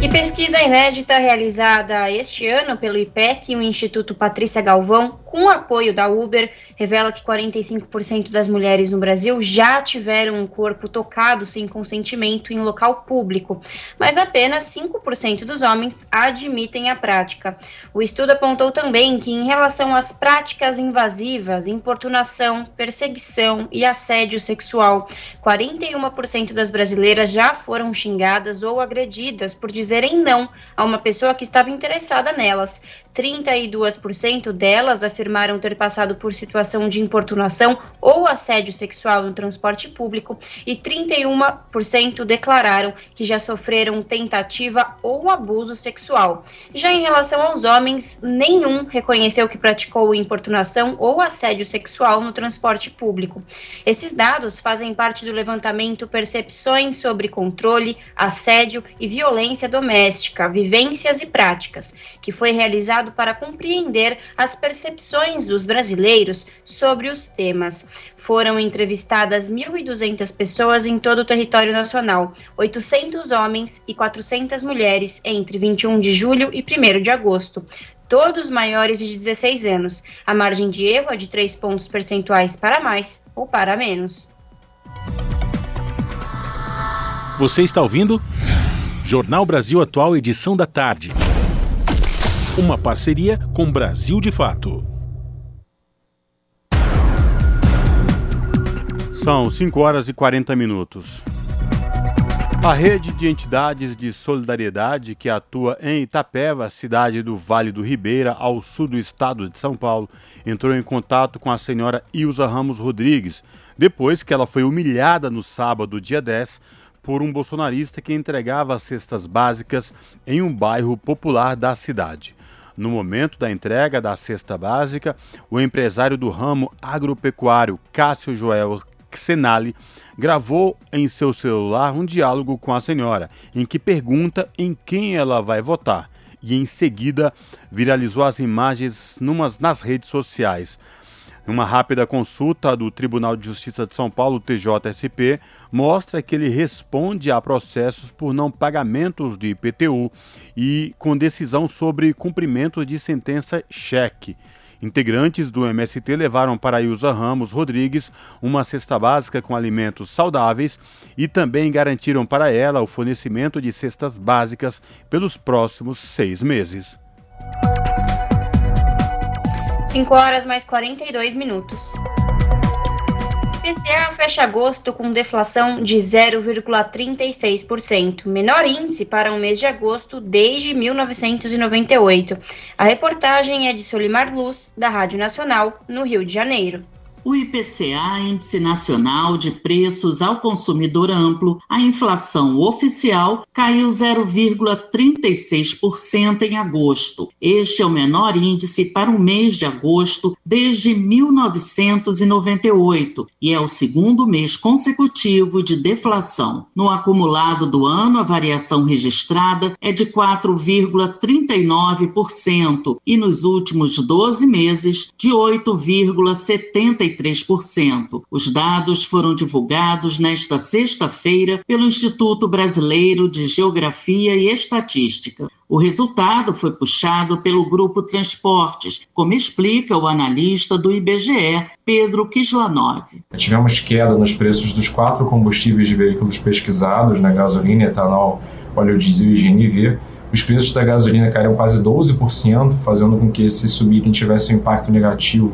E pesquisa inédita realizada este ano pelo IPEC e o Instituto Patrícia Galvão, com apoio da Uber, revela que 45% das mulheres no Brasil já tiveram um corpo tocado sem consentimento em local público, mas apenas 5% dos homens admitem a prática. O estudo apontou também que, em relação às práticas invasivas, importunação, perseguição e assédio sexual, 41% das brasileiras já foram xingadas ou agredidas por dizer dizerem não a uma pessoa que estava interessada nelas. 32% delas afirmaram ter passado por situação de importunação ou assédio sexual no transporte público e 31% declararam que já sofreram tentativa ou abuso sexual. Já em relação aos homens, nenhum reconheceu que praticou importunação ou assédio sexual no transporte público. Esses dados fazem parte do levantamento Percepções sobre Controle, Assédio e Violência doméstica, vivências e práticas, que foi realizado para compreender as percepções dos brasileiros sobre os temas. Foram entrevistadas 1.200 pessoas em todo o território nacional, 800 homens e 400 mulheres entre 21 de julho e 1 de agosto todos maiores de 16 anos. A margem de erro é de 3 pontos percentuais para mais ou para menos. Você está ouvindo? Jornal Brasil Atual, edição da tarde. Uma parceria com Brasil de Fato. São 5 horas e 40 minutos. A rede de entidades de solidariedade que atua em Itapeva, cidade do Vale do Ribeira, ao sul do estado de São Paulo, entrou em contato com a senhora Ilza Ramos Rodrigues, depois que ela foi humilhada no sábado, dia 10, por um bolsonarista que entregava cestas básicas em um bairro popular da cidade. No momento da entrega da cesta básica, o empresário do ramo agropecuário Cássio Joel Xenali gravou em seu celular um diálogo com a senhora, em que pergunta em quem ela vai votar, e em seguida viralizou as imagens numas, nas redes sociais. Uma rápida consulta do Tribunal de Justiça de São Paulo, TJSP, mostra que ele responde a processos por não pagamentos de IPTU e com decisão sobre cumprimento de sentença cheque. Integrantes do MST levaram para Ilza Ramos Rodrigues uma cesta básica com alimentos saudáveis e também garantiram para ela o fornecimento de cestas básicas pelos próximos seis meses. 5 horas mais 42 minutos. IPCA fecha agosto com deflação de 0,36%, menor índice para um mês de agosto desde 1998. A reportagem é de Solimar Luz, da Rádio Nacional, no Rio de Janeiro o IPCA, Índice Nacional de Preços ao Consumidor Amplo, a inflação oficial caiu 0,36% em agosto. Este é o menor índice para o mês de agosto desde 1998 e é o segundo mês consecutivo de deflação. No acumulado do ano, a variação registrada é de 4,39% e nos últimos 12 meses de 8,73%. 33%. Os dados foram divulgados nesta sexta-feira pelo Instituto Brasileiro de Geografia e Estatística. O resultado foi puxado pelo Grupo Transportes, como explica o analista do IBGE, Pedro Kislanov. Tivemos queda nos preços dos quatro combustíveis de veículos pesquisados, na né, gasolina, etanol, óleo diesel e GNV. Os preços da gasolina caíram quase 12%, fazendo com que esse subitem tivesse um impacto negativo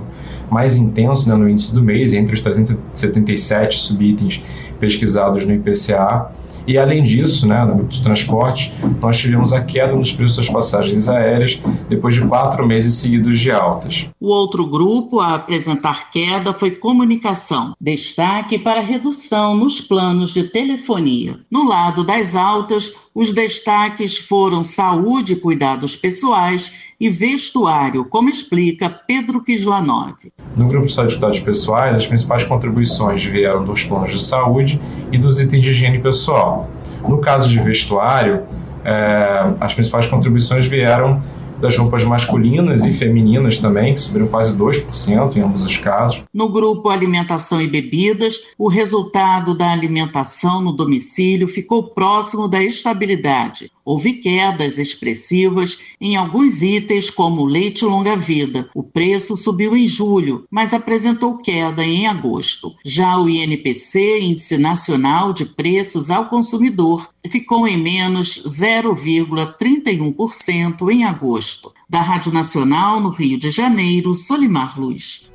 mais intenso né, no índice do mês, entre os 377 subitens pesquisados no IPCA. E além disso, né, no de transporte, nós tivemos a queda nos preços das passagens aéreas depois de quatro meses seguidos de altas. O outro grupo a apresentar queda foi comunicação, destaque para redução nos planos de telefonia. No lado das altas, Os destaques foram saúde e cuidados pessoais e vestuário, como explica Pedro Kislanov. No grupo de saúde e cuidados pessoais, as principais contribuições vieram dos planos de saúde e dos itens de higiene pessoal. No caso de vestuário, é, as principais contribuições vieram das roupas masculinas e femininas também, que subiram quase 2% em ambos os casos. No grupo Alimentação e Bebidas, o resultado da alimentação no domicílio ficou próximo da estabilidade. Houve quedas expressivas em alguns itens, como leite longa-vida. O preço subiu em julho, mas apresentou queda em agosto. Já o INPC, Índice Nacional de Preços ao Consumidor, ficou em menos 0,31% em agosto. Da Rádio Nacional, no Rio de Janeiro, Solimar Luz.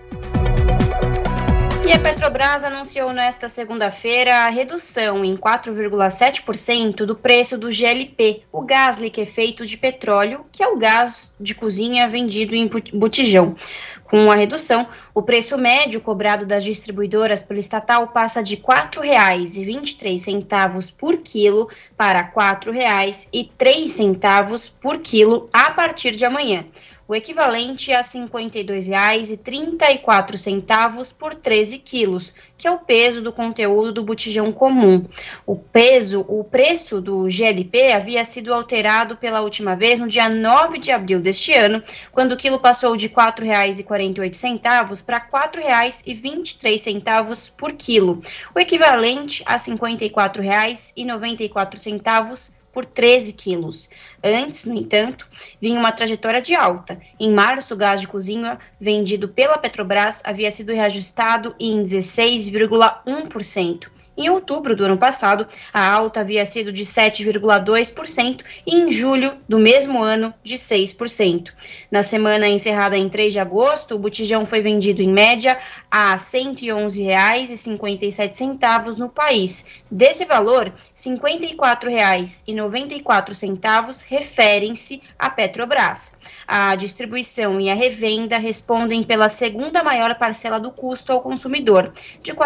E a Petrobras anunciou nesta segunda-feira a redução em 4,7% do preço do GLP, o gás liquefeito de petróleo, que é o gás de cozinha vendido em botijão. Com a redução, o preço médio cobrado das distribuidoras pela estatal passa de R$ 4,23 por quilo para R$ 4,03 por quilo a partir de amanhã o equivalente a R$ 52,34 por 13 quilos, que é o peso do conteúdo do botijão comum. O peso, o preço do GLP havia sido alterado pela última vez no dia 9 de abril deste ano, quando o quilo passou de R$ 4,48 para R$ 4,23 por quilo, o equivalente a R$ 54,94 por 13 quilos. Antes, no entanto, vinha uma trajetória de alta. Em março, o gás de cozinha vendido pela Petrobras havia sido reajustado em 16,1%. Em outubro do ano passado, a alta havia sido de 7,2% e em julho do mesmo ano de 6%. Na semana encerrada em 3 de agosto, o botijão foi vendido em média a R$ 111,57 no país. Desse valor, R$ 54,94 referem-se à Petrobras. A distribuição e a revenda respondem pela segunda maior parcela do custo ao consumidor, de R$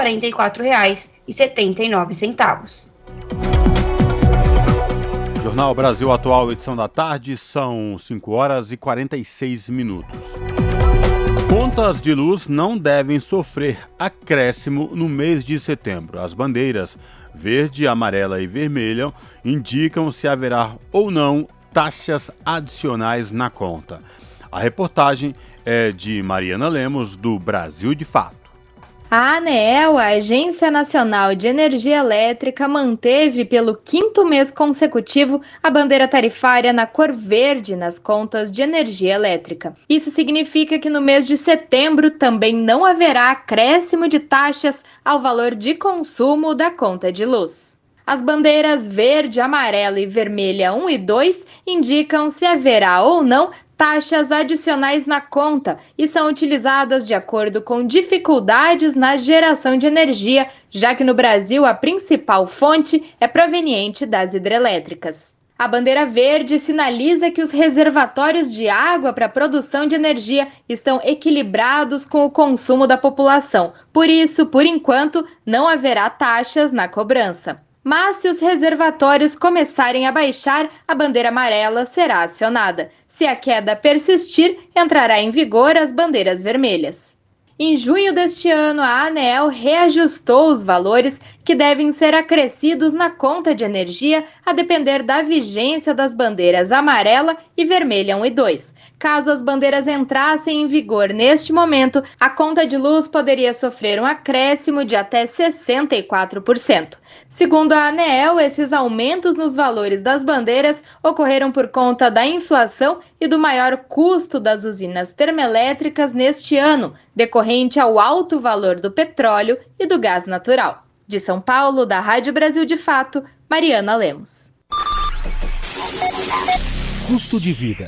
44,79. Jornal Brasil Atual, edição da tarde, são 5 horas e 46 minutos. Contas de luz não devem sofrer acréscimo no mês de setembro. As bandeiras verde, amarela e vermelha indicam se haverá ou não taxas adicionais na conta. A reportagem é de Mariana Lemos, do Brasil de Fato. A ANEEL, a Agência Nacional de Energia Elétrica, manteve pelo quinto mês consecutivo a bandeira tarifária na cor verde nas contas de energia elétrica. Isso significa que no mês de setembro também não haverá acréscimo de taxas ao valor de consumo da conta de luz. As bandeiras verde, amarela e vermelha 1 e 2 indicam se haverá ou não taxas adicionais na conta e são utilizadas de acordo com dificuldades na geração de energia, já que no Brasil a principal fonte é proveniente das hidrelétricas. A bandeira verde sinaliza que os reservatórios de água para produção de energia estão equilibrados com o consumo da população. Por isso, por enquanto, não haverá taxas na cobrança. Mas se os reservatórios começarem a baixar, a bandeira amarela será acionada. Se a queda persistir, entrará em vigor as bandeiras vermelhas. Em junho deste ano, a ANEEL reajustou os valores que devem ser acrescidos na conta de energia a depender da vigência das bandeiras amarela e vermelha 1 e 2. Caso as bandeiras entrassem em vigor neste momento, a conta de luz poderia sofrer um acréscimo de até 64%. Segundo a ANEEL, esses aumentos nos valores das bandeiras ocorreram por conta da inflação e do maior custo das usinas termoelétricas neste ano, decorrente ao alto valor do petróleo e do gás natural. De São Paulo, da Rádio Brasil de Fato, Mariana Lemos. Custo de vida,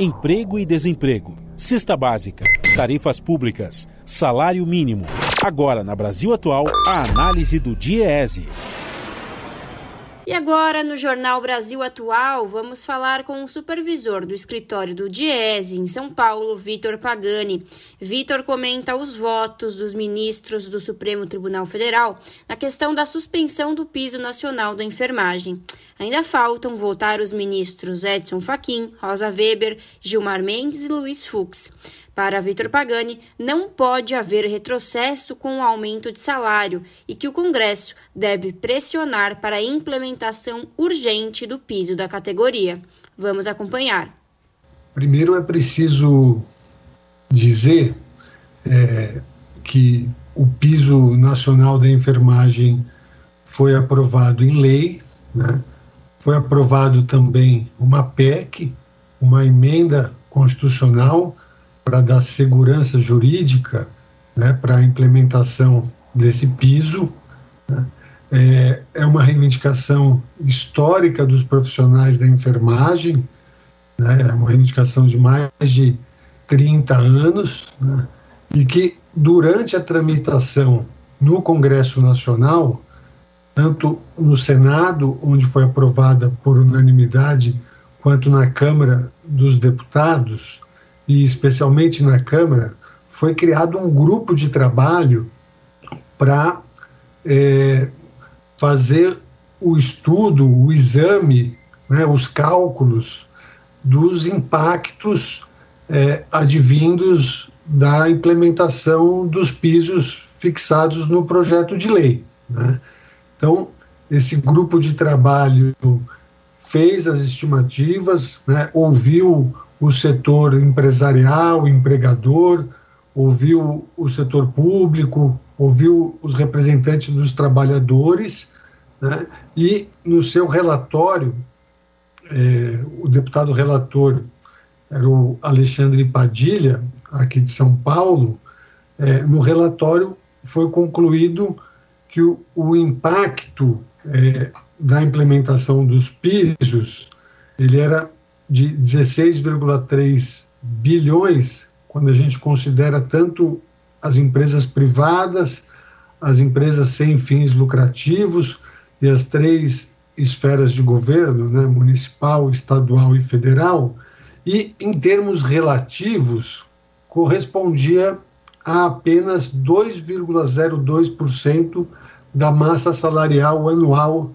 emprego e desemprego, cesta básica, tarifas públicas, salário mínimo. Agora, na Brasil Atual, a análise do DIEESE. E agora, no Jornal Brasil Atual, vamos falar com o supervisor do escritório do Diese, em São Paulo, Vitor Pagani. Vitor comenta os votos dos ministros do Supremo Tribunal Federal na questão da suspensão do piso nacional da enfermagem. Ainda faltam votar os ministros Edson Fachin, Rosa Weber, Gilmar Mendes e Luiz Fux. Para Vitor Pagani, não pode haver retrocesso com o aumento de salário e que o Congresso deve pressionar para a implementação urgente do piso da categoria. Vamos acompanhar. Primeiro é preciso dizer é, que o piso nacional da enfermagem foi aprovado em lei, né? foi aprovado também uma PEC, uma emenda constitucional para dar segurança jurídica né, para a implementação desse piso. Né. É, é, uma reivindicação histórica dos profissionais da enfermagem, né, é uma reivindicação de mais de 30 anos, né, e que durante a tramitação no Congresso Nacional, tanto no Senado, onde foi aprovada por unanimidade, quanto na Câmara dos Deputados, e especialmente na Câmara, foi criado um grupo de trabalho para é, fazer o estudo, o exame, né, os cálculos dos impactos é, advindos da implementação dos pisos fixados no projeto de lei. Né? Então, esse grupo de trabalho fez as estimativas, né, ouviu o setor empresarial, empregador, ouviu o setor público, ouviu os representantes dos trabalhadores, né? e no seu relatório, é, o deputado relator era o Alexandre Padilha, aqui de São Paulo, é, no relatório foi concluído que o, o impacto é, da implementação dos pisos ele era de 16,3 bilhões, quando a gente considera tanto as empresas privadas, as empresas sem fins lucrativos e as três esferas de governo, né, municipal, estadual e federal, e em termos relativos correspondia a apenas 2,02% da massa salarial anual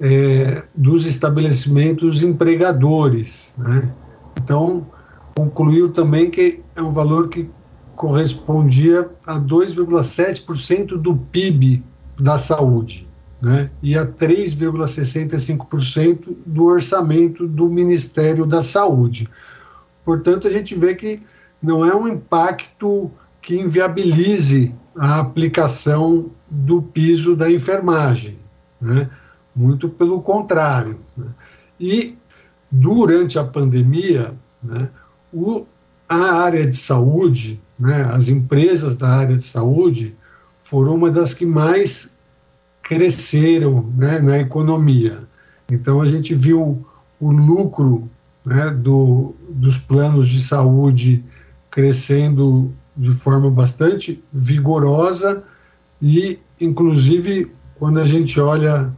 é, dos estabelecimentos empregadores. Né? Então, concluiu também que é um valor que correspondia a 2,7% do PIB da saúde, né? e a 3,65% do orçamento do Ministério da Saúde. Portanto, a gente vê que não é um impacto que inviabilize a aplicação do piso da enfermagem. Né? Muito pelo contrário. Né? E durante a pandemia, né, o, a área de saúde, né, as empresas da área de saúde, foram uma das que mais cresceram né, na economia. Então a gente viu o lucro né, do, dos planos de saúde crescendo de forma bastante vigorosa e, inclusive, quando a gente olha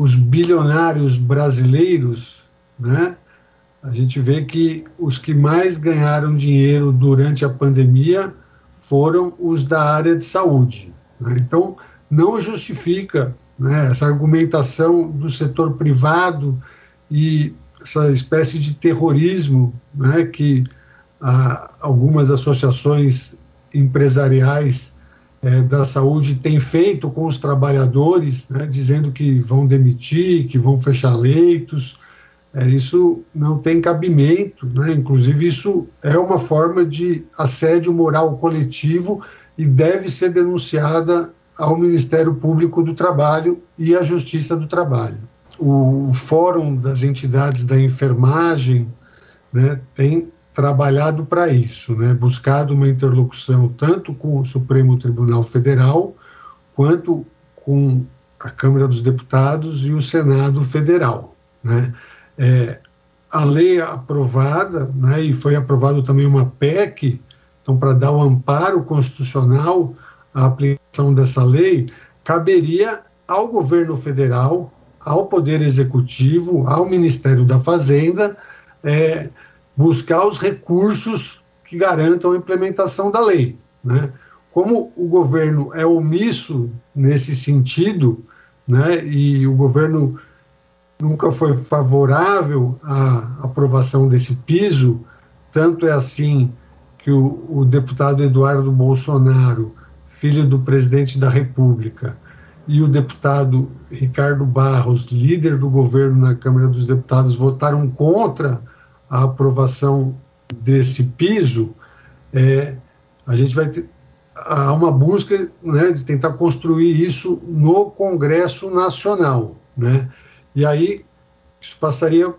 os bilionários brasileiros, né, a gente vê que os que mais ganharam dinheiro durante a pandemia foram os da área de saúde. Né? Então, não justifica né, essa argumentação do setor privado e essa espécie de terrorismo né, que ah, algumas associações empresariais é, da saúde tem feito com os trabalhadores, né, dizendo que vão demitir, que vão fechar leitos. É, isso não tem cabimento, né? inclusive isso é uma forma de assédio moral coletivo e deve ser denunciada ao Ministério Público do Trabalho e à Justiça do Trabalho. O, Fórum das Entidades da Enfermagem né, tem trabalhado para isso, né? buscado uma interlocução tanto com o Supremo Tribunal Federal quanto com a Câmara dos Deputados e o Senado Federal. Né? É, a lei aprovada, né, e foi aprovado também uma PEC, então para dar o amparo constitucional à aplicação dessa lei, caberia ao governo federal ao Poder Executivo, ao Ministério da Fazenda, é, buscar os recursos que garantam a implementação da lei. Né? Como o governo é omisso nesse sentido, né, e o governo nunca foi favorável à aprovação desse piso, tanto é assim que o, o deputado Eduardo Bolsonaro, filho do presidente da República, e o deputado Ricardo Barros, líder do governo na Câmara dos Deputados, votaram contra a aprovação desse piso, é, a gente vai ter há uma busca né, de tentar construir isso no Congresso Nacional, né? E aí isso passaria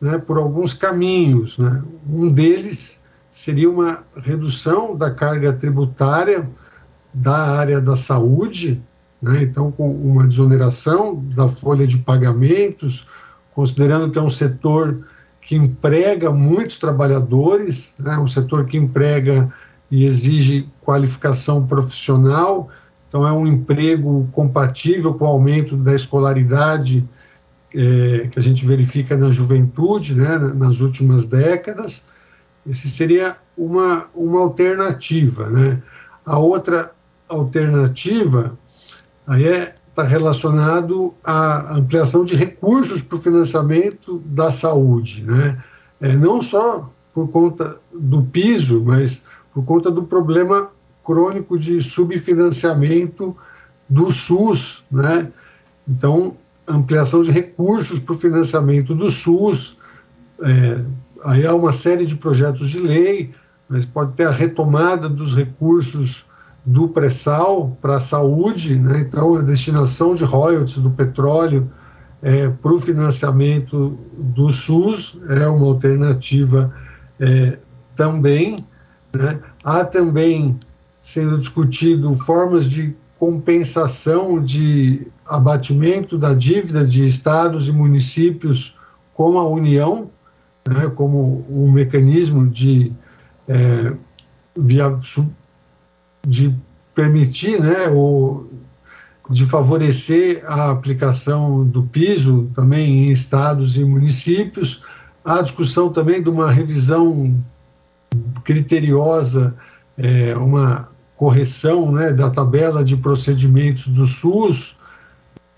né, por alguns caminhos, né? Um deles seria uma redução da carga tributária da área da saúde, né? então com uma desoneração da folha de pagamentos, considerando que é um setor que emprega muitos trabalhadores, né? um setor que emprega e exige qualificação profissional, então é um emprego compatível com o aumento da escolaridade é, que a gente verifica na juventude, né, nas últimas décadas. Esse seria uma, uma alternativa, né? A outra alternativa aí é está relacionado à ampliação de recursos para o financiamento da saúde, né? É, não só por conta do piso, mas por conta do problema crônico de subfinanciamento do SUS, né? Então, ampliação de recursos para o financiamento do SUS, é, aí há uma série de projetos de lei, mas pode ter a retomada dos recursos do pré-sal para a saúde, né? então a destinação de royalties do petróleo é, para o financiamento do SUS é uma alternativa é, também. Né? Há também sendo discutido formas de compensação de abatimento da dívida de estados e municípios com a União, né, como um mecanismo de, é, via, de permitir, né, ou de favorecer a aplicação do piso também em estados e municípios. Há discussão também de uma revisão criteriosa, é, uma correção né, da tabela de procedimentos do SUS,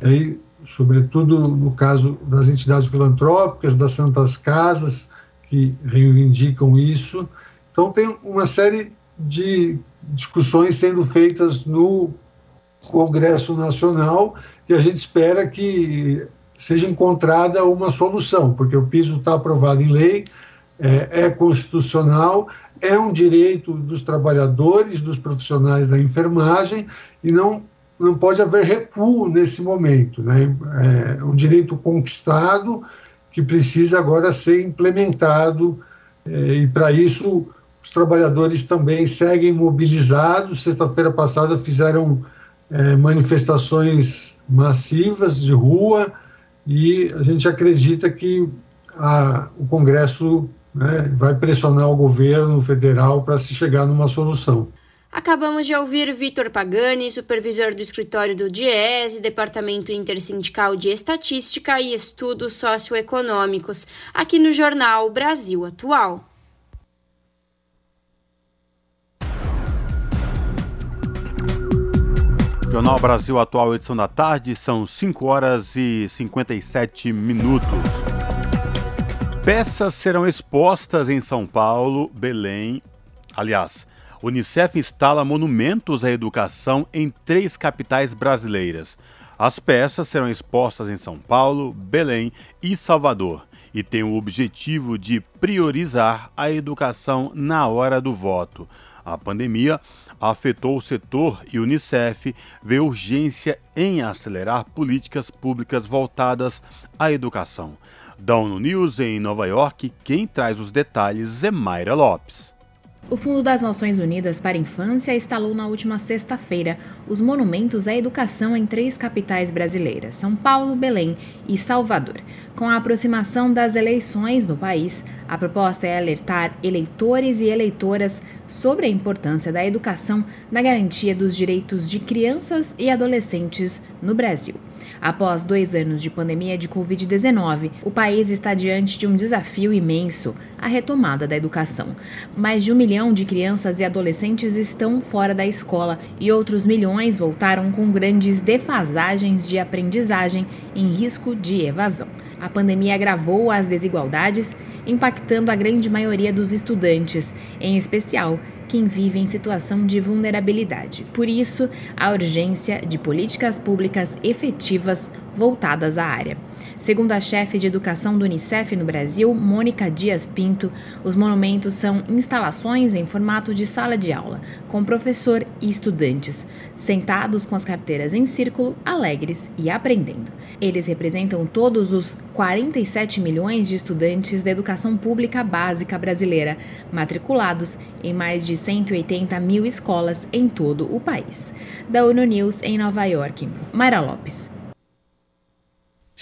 aí, sobretudo no caso das entidades filantrópicas, das santas casas, que reivindicam isso. Então, tem uma série de discussões sendo feitas no Congresso Nacional e a gente espera que seja encontrada uma solução, porque o piso está aprovado em lei, é, é constitucional, é um direito dos trabalhadores, dos profissionais da enfermagem e não não pode haver recuo nesse momento, né? É um direito conquistado que precisa agora ser implementado é, e para isso os trabalhadores também seguem mobilizados. Sexta-feira passada fizeram é, manifestações massivas de rua e a gente acredita que a, o Congresso né, vai pressionar o governo federal para se chegar numa solução. Acabamos de ouvir Vitor Pagani, supervisor do escritório do DIES, Departamento Intersindical de Estatística e Estudos Socioeconômicos, aqui no jornal Brasil Atual. Jornal Brasil Atual, edição da tarde, são 5 horas e 57 minutos. Peças serão expostas em São Paulo, Belém. Aliás, Unicef instala monumentos à educação em três capitais brasileiras. As peças serão expostas em São Paulo, Belém e Salvador e têm o objetivo de priorizar a educação na hora do voto. A pandemia afetou o setor e o Unicef vê urgência em acelerar políticas públicas voltadas à educação. Da ONU News em Nova York, quem traz os detalhes é Mayra Lopes. O Fundo das Nações Unidas para a Infância instalou na última sexta-feira os monumentos à educação em três capitais brasileiras, São Paulo, Belém e Salvador. Com a aproximação das eleições no país, a proposta é alertar eleitores e eleitoras sobre a importância da educação na garantia dos direitos de crianças e adolescentes no Brasil. Após dois anos de pandemia de Covid-19, o país está diante de um desafio imenso: a retomada da educação. Mais de um milhão de crianças e adolescentes estão fora da escola e outros milhões voltaram com grandes defasagens de aprendizagem em risco de evasão. A pandemia agravou as desigualdades, impactando a grande maioria dos estudantes, em especial quem vive em situação de vulnerabilidade. Por isso, a urgência de políticas públicas efetivas voltadas à área. Segundo a chefe de educação do Unicef no Brasil, Mônica Dias Pinto, os monumentos são instalações em formato de sala de aula, com professor e estudantes, sentados com as carteiras em círculo, alegres e aprendendo. Eles representam todos os 47 milhões de estudantes da educação pública básica brasileira, matriculados em mais de 180 mil escolas em todo o país. Da ONU News em Nova York, Mayra Lopes.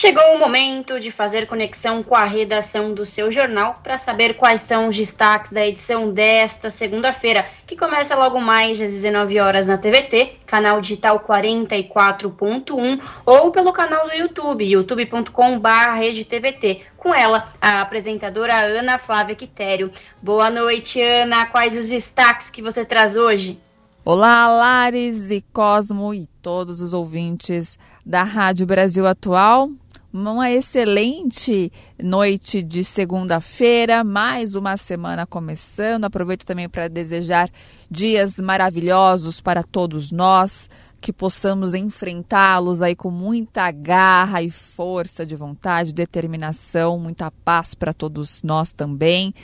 Chegou o momento de fazer conexão com a redação do seu jornal para saber quais são os destaques da edição desta segunda-feira, que começa logo mais às 19 horas na TVT, canal digital 44.1 ou pelo canal do YouTube, youtube.com/redetvt. Com ela, a apresentadora Ana Flávia Quitério. Boa noite, Ana. Quais os destaques que você traz hoje? Olá, Lares e Cosmo e todos os ouvintes da Rádio Brasil Atual uma excelente noite de segunda-feira, mais uma semana começando. Aproveito também para desejar dias maravilhosos para todos nós, que possamos enfrentá-los aí com muita garra e força de vontade, determinação, muita paz para todos nós também.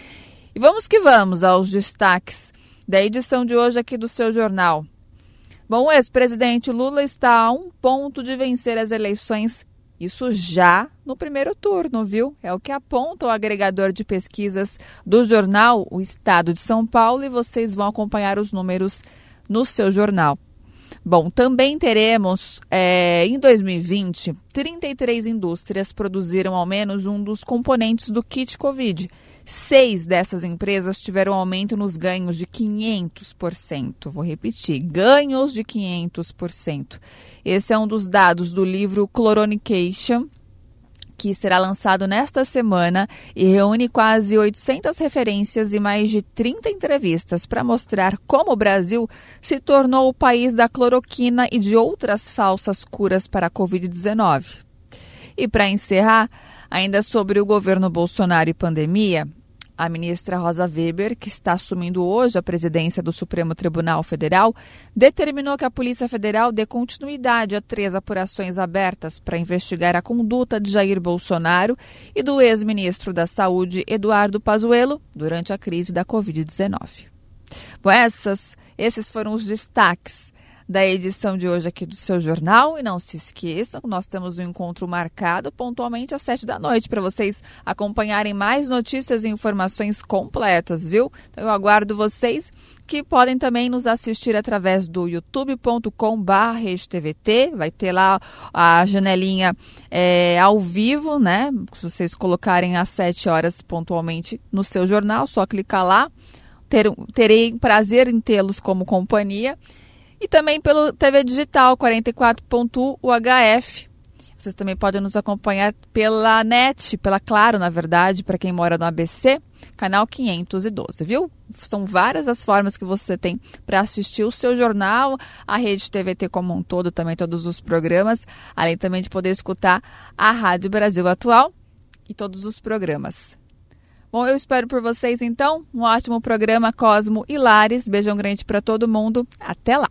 E vamos que vamos aos destaques da edição de hoje aqui do seu jornal. Bom, o ex-presidente Lula está a um ponto de vencer as eleições isso já no primeiro turno, viu? É o que aponta o agregador de pesquisas do jornal O Estado de São Paulo e vocês vão acompanhar os números no seu jornal. Bom, também teremos é, em 2020, 33 indústrias produziram ao menos um dos componentes do kit Covid. Seis dessas empresas tiveram aumento nos ganhos de 500%. Vou repetir: ganhos de 500%. Esse é um dos dados do livro Chloronication, que será lançado nesta semana e reúne quase 800 referências e mais de 30 entrevistas para mostrar como o Brasil se tornou o país da cloroquina e de outras falsas curas para a Covid-19. E para encerrar, Ainda sobre o governo Bolsonaro e pandemia, a ministra Rosa Weber, que está assumindo hoje a presidência do Supremo Tribunal Federal, determinou que a Polícia Federal dê continuidade a três apurações abertas para investigar a conduta de Jair Bolsonaro e do ex-ministro da Saúde, Eduardo Pazuello, durante a crise da Covid-19. Bom, essas, esses foram os destaques da edição de hoje aqui do seu jornal. E não se esqueçam, nós temos um encontro marcado pontualmente às sete da noite para vocês acompanharem mais notícias e informações completas, viu? Então eu aguardo vocês que podem também nos assistir através do youtube.com/tvt. Vai ter lá a janelinha é, ao vivo, né? Se vocês colocarem às sete horas pontualmente no seu jornal, só clicar lá. Ter, terei prazer em tê-los como companhia. E também pelo TV Digital 44.1 UHF. Vocês também podem nos acompanhar pela NET, pela Claro, na verdade, para quem mora no ABC, canal 512, viu? São várias as formas que você tem para assistir o seu jornal, a rede TVT como um todo, também todos os programas, além também de poder escutar a Rádio Brasil Atual e todos os programas. Bom, eu espero por vocês então. Um ótimo programa Cosmo e Lares. Beijão grande para todo mundo. Até lá.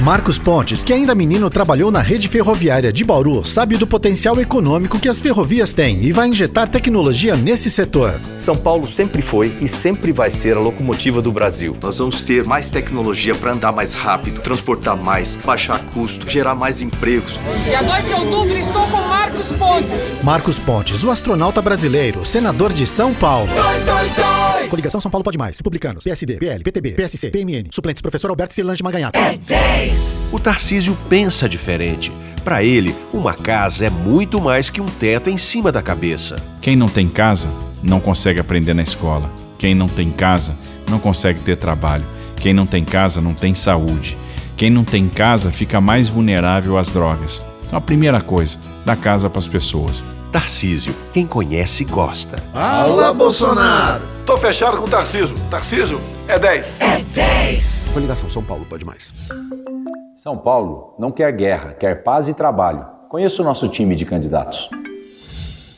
Marcos Pontes, que ainda menino trabalhou na rede ferroviária de Bauru, sabe do potencial econômico que as ferrovias têm e vai injetar tecnologia nesse setor. São Paulo sempre foi e sempre vai ser a locomotiva do Brasil. Nós vamos ter mais tecnologia para andar mais rápido, transportar mais, baixar custo, gerar mais empregos. Dia 2 de outubro estou com Marcos Pontes. Marcos Pontes, o astronauta brasileiro, senador de São Paulo. 222! Coligação São Paulo Pode Mais. Republicanos, PSD, PL, PTB, PSC, PMN. Suplentes, professor Alberto Cirlange Maganhato. É 10! O Tarcísio pensa diferente. Para ele, uma casa é muito mais que um teto em cima da cabeça. Quem não tem casa não consegue aprender na escola. Quem não tem casa não consegue ter trabalho. Quem não tem casa não tem saúde. Quem não tem casa fica mais vulnerável às drogas. Então a primeira coisa, dá casa para as pessoas. Tarcísio, quem conhece gosta. Alá Bolsonaro! Tô fechado com o Tarcísio. Tarcísio é 10. É 10! Coligação São Paulo pode mais. São Paulo não quer guerra, quer paz e trabalho. Conheça o nosso time de candidatos.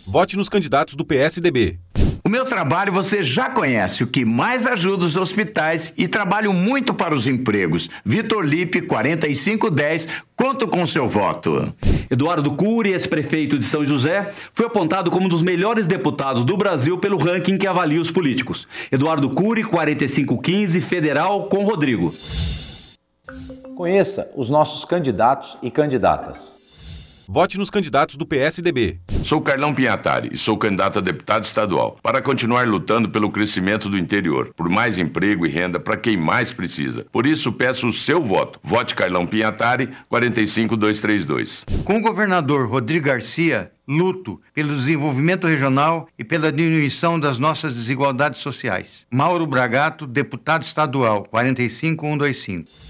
Vote nos candidatos do PSDB. O meu trabalho você já conhece, o que mais ajuda os hospitais e trabalho muito para os empregos. Vitor Lipe, 4510, conto com seu voto. Eduardo Cury, ex-prefeito de São José, foi apontado como um dos melhores deputados do Brasil pelo ranking que avalia os políticos. Eduardo Cury, 4515, federal com Rodrigo. Conheça os nossos candidatos e candidatas. Vote nos candidatos do PSDB. Sou Carlão Pinhatari e sou candidato a deputado estadual para continuar lutando pelo crescimento do interior, por mais emprego e renda para quem mais precisa. Por isso peço o seu voto. Vote Carlão Pinhatari 45232. Com o governador Rodrigo Garcia, luto pelo desenvolvimento regional e pela diminuição das nossas desigualdades sociais. Mauro Bragato, deputado estadual 45125.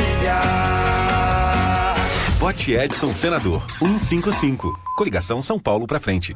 Vote Edson Senador 155. Coligação São Paulo pra frente.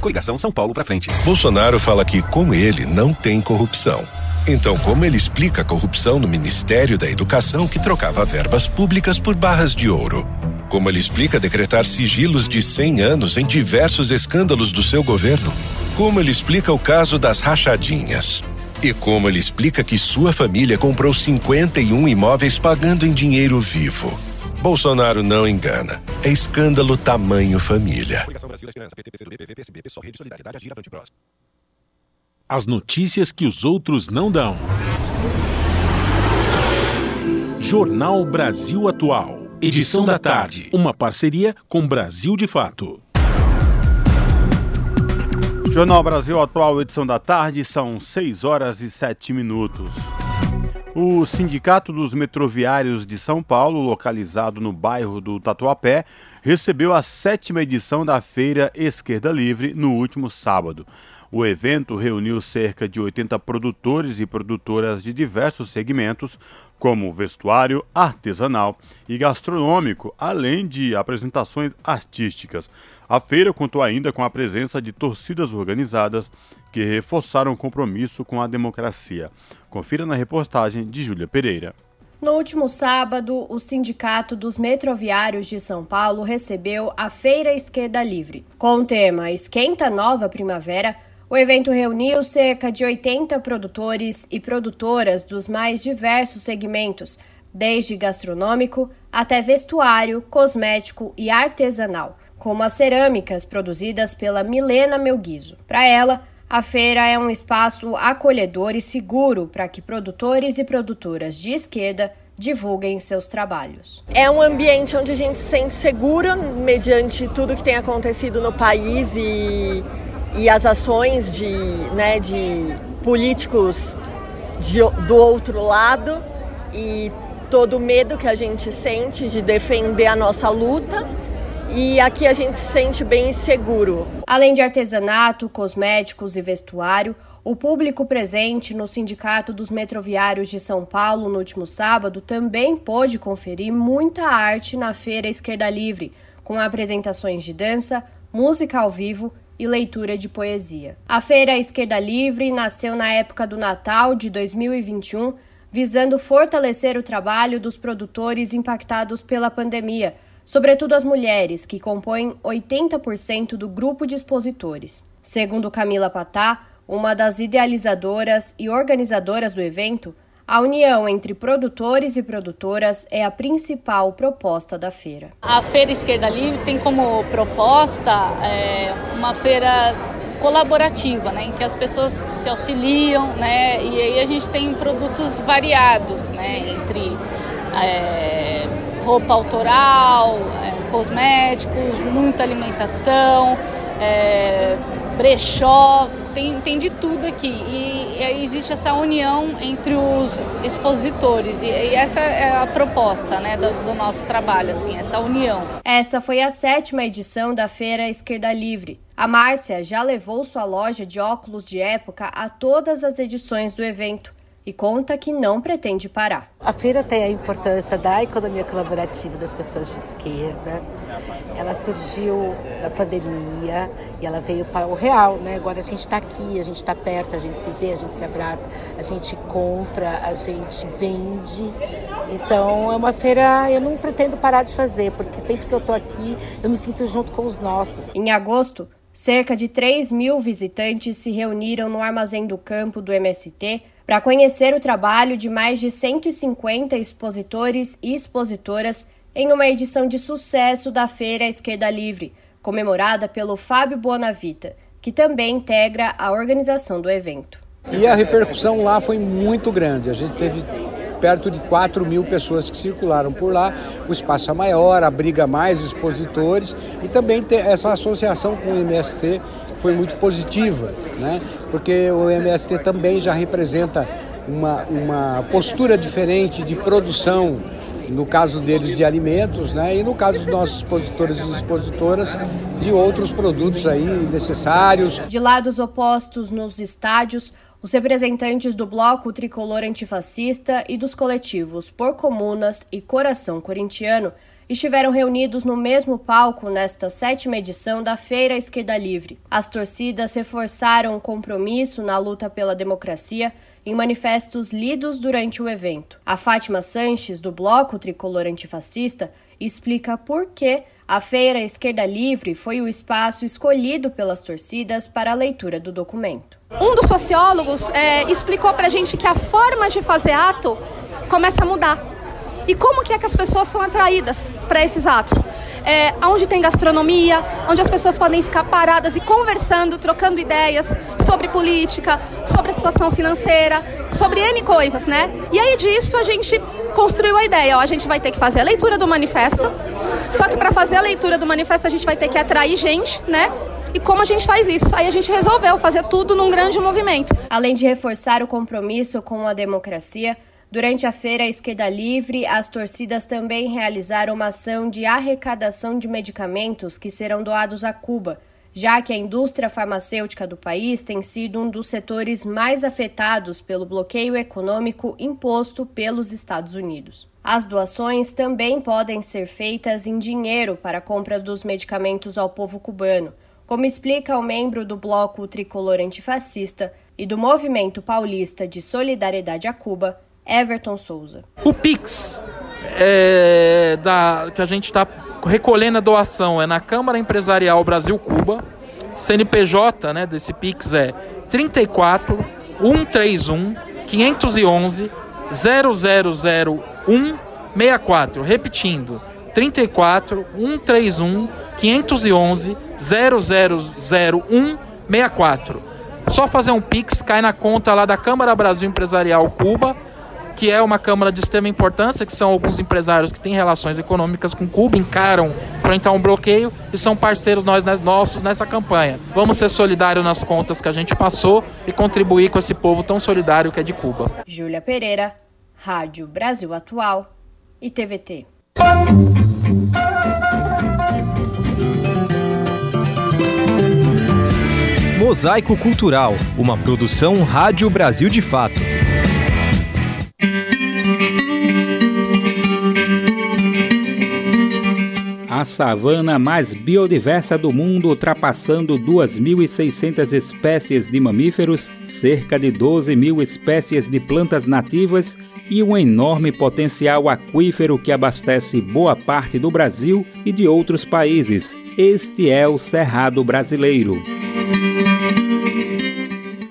Coligação São Paulo pra frente. Bolsonaro fala que com ele não tem corrupção. Então, como ele explica a corrupção no Ministério da Educação que trocava verbas públicas por barras de ouro? Como ele explica decretar sigilos de 100 anos em diversos escândalos do seu governo? Como ele explica o caso das rachadinhas? E como ele explica que sua família comprou 51 imóveis pagando em dinheiro vivo? Bolsonaro não engana. É escândalo tamanho família. As notícias que os outros não dão. Jornal Brasil Atual. Edição da tarde. Uma parceria com Brasil de Fato. Jornal Brasil Atual, edição da tarde, são 6 horas e 7 minutos. O Sindicato dos Metroviários de São Paulo, localizado no bairro do Tatuapé, recebeu a sétima edição da Feira Esquerda Livre no último sábado. O evento reuniu cerca de 80 produtores e produtoras de diversos segmentos, como vestuário, artesanal e gastronômico, além de apresentações artísticas. A feira contou ainda com a presença de torcidas organizadas que reforçaram o compromisso com a democracia. Confira na reportagem de Júlia Pereira. No último sábado, o Sindicato dos Metroviários de São Paulo recebeu a Feira Esquerda Livre. Com o tema Esquenta Nova Primavera, o evento reuniu cerca de 80 produtores e produtoras dos mais diversos segmentos, desde gastronômico até vestuário, cosmético e artesanal, como as cerâmicas produzidas pela Milena Melguizo. Para ela, a feira é um espaço acolhedor e seguro para que produtores e produtoras de esquerda divulguem seus trabalhos. É um ambiente onde a gente se sente seguro mediante tudo que tem acontecido no país e, e as ações de, né, de políticos de, do outro lado e todo o medo que a gente sente de defender a nossa luta e aqui a gente se sente bem seguro. Além de artesanato, cosméticos e vestuário, o público presente no Sindicato dos Metroviários de São Paulo no último sábado também pôde conferir muita arte na Feira Esquerda Livre, com apresentações de dança, música ao vivo e leitura de poesia. A Feira Esquerda Livre nasceu na época do Natal de 2021, visando fortalecer o trabalho dos produtores impactados pela pandemia sobretudo as mulheres, que compõem 80% do grupo de expositores. Segundo Camila Patá, uma das idealizadoras e organizadoras do evento, a união entre produtores e produtoras é a principal proposta da feira. A Feira Esquerda Livre tem como proposta é, uma feira colaborativa, né, em que as pessoas se auxiliam, né, e aí a gente tem produtos variados, né, entre é, roupa autoral, é, cosméticos, muita alimentação, é, brechó, tem, tem de tudo aqui. E, e, existe essa união entre os expositores. E, e essa é a proposta né, do, do, nosso trabalho, assim, essa união. Essa foi a sétima edição da Feira Esquerda Livre. A Márcia já levou sua loja de óculos de época a todas as edições do evento e conta que não pretende parar. A feira tem a importância da economia colaborativa das pessoas de esquerda. Ela surgiu da pandemia e ela veio para o real, né? Agora a gente está aqui, a gente está perto, a gente se vê, a gente se abraça, a gente compra, a gente vende. Então é uma feira eu não pretendo parar de fazer, porque sempre que eu estou aqui eu me sinto junto com os nossos. Em agosto, cerca de 3 mil visitantes se reuniram no Armazém do Campo do MST para conhecer o trabalho de mais de 150 expositores e expositoras em uma edição de sucesso da Feira Esquerda Livre, comemorada pelo Fábio Bonavita, que também integra a organização do evento. E a repercussão lá foi muito grande. A gente teve perto de 4 mil pessoas que circularam por lá. O espaço é maior, abriga mais expositores e também essa associação com o MST foi muito positiva, né? porque o MST também já representa uma, uma postura diferente de produção, no caso deles de alimentos, né? e no caso dos nossos expositores e expositoras, de outros produtos aí necessários. De lados opostos nos estádios, os representantes do Bloco Tricolor Antifascista e dos coletivos Por Comunas e Coração Corintiano estiveram reunidos no mesmo palco nesta sétima edição da Feira Esquerda Livre. As torcidas reforçaram o compromisso na luta pela democracia em manifestos lidos durante o evento. A Fátima Sanches, do Bloco Tricolor Antifascista, explica por que a Feira Esquerda Livre foi o espaço escolhido pelas torcidas para a leitura do documento. Um dos sociólogos é, explicou para a gente que a forma de fazer ato começa a mudar. E como que é que as pessoas são atraídas para esses atos? É, onde tem gastronomia, onde as pessoas podem ficar paradas e conversando, trocando ideias sobre política, sobre a situação financeira, sobre N coisas, né? E aí disso a gente construiu a ideia, ó, a gente vai ter que fazer a leitura do manifesto, só que para fazer a leitura do manifesto a gente vai ter que atrair gente, né? E como a gente faz isso? Aí a gente resolveu fazer tudo num grande movimento. Além de reforçar o compromisso com a democracia, Durante a feira Esquerda Livre, as torcidas também realizaram uma ação de arrecadação de medicamentos que serão doados a Cuba, já que a indústria farmacêutica do país tem sido um dos setores mais afetados pelo bloqueio econômico imposto pelos Estados Unidos. As doações também podem ser feitas em dinheiro para a compra dos medicamentos ao povo cubano, como explica o membro do Bloco Tricolor Antifascista e do Movimento Paulista de Solidariedade a Cuba, Everton Souza. O Pix é, da, que a gente está recolhendo a doação é na Câmara Empresarial Brasil Cuba. CNPJ né, desse Pix é 34 131 511 0001 64. Repetindo, 34 131 511 0001 64. Só fazer um Pix, cai na conta lá da Câmara Brasil Empresarial Cuba que é uma Câmara de extrema importância, que são alguns empresários que têm relações econômicas com Cuba, encaram enfrentar um bloqueio e são parceiros nós, né, nossos nessa campanha. Vamos ser solidários nas contas que a gente passou e contribuir com esse povo tão solidário que é de Cuba. Júlia Pereira, Rádio Brasil Atual e TVT. Mosaico Cultural, uma produção Rádio Brasil de Fato. A savana mais biodiversa do mundo, ultrapassando 2.600 espécies de mamíferos, cerca de 12 mil espécies de plantas nativas e um enorme potencial aquífero que abastece boa parte do Brasil e de outros países. Este é o Cerrado Brasileiro.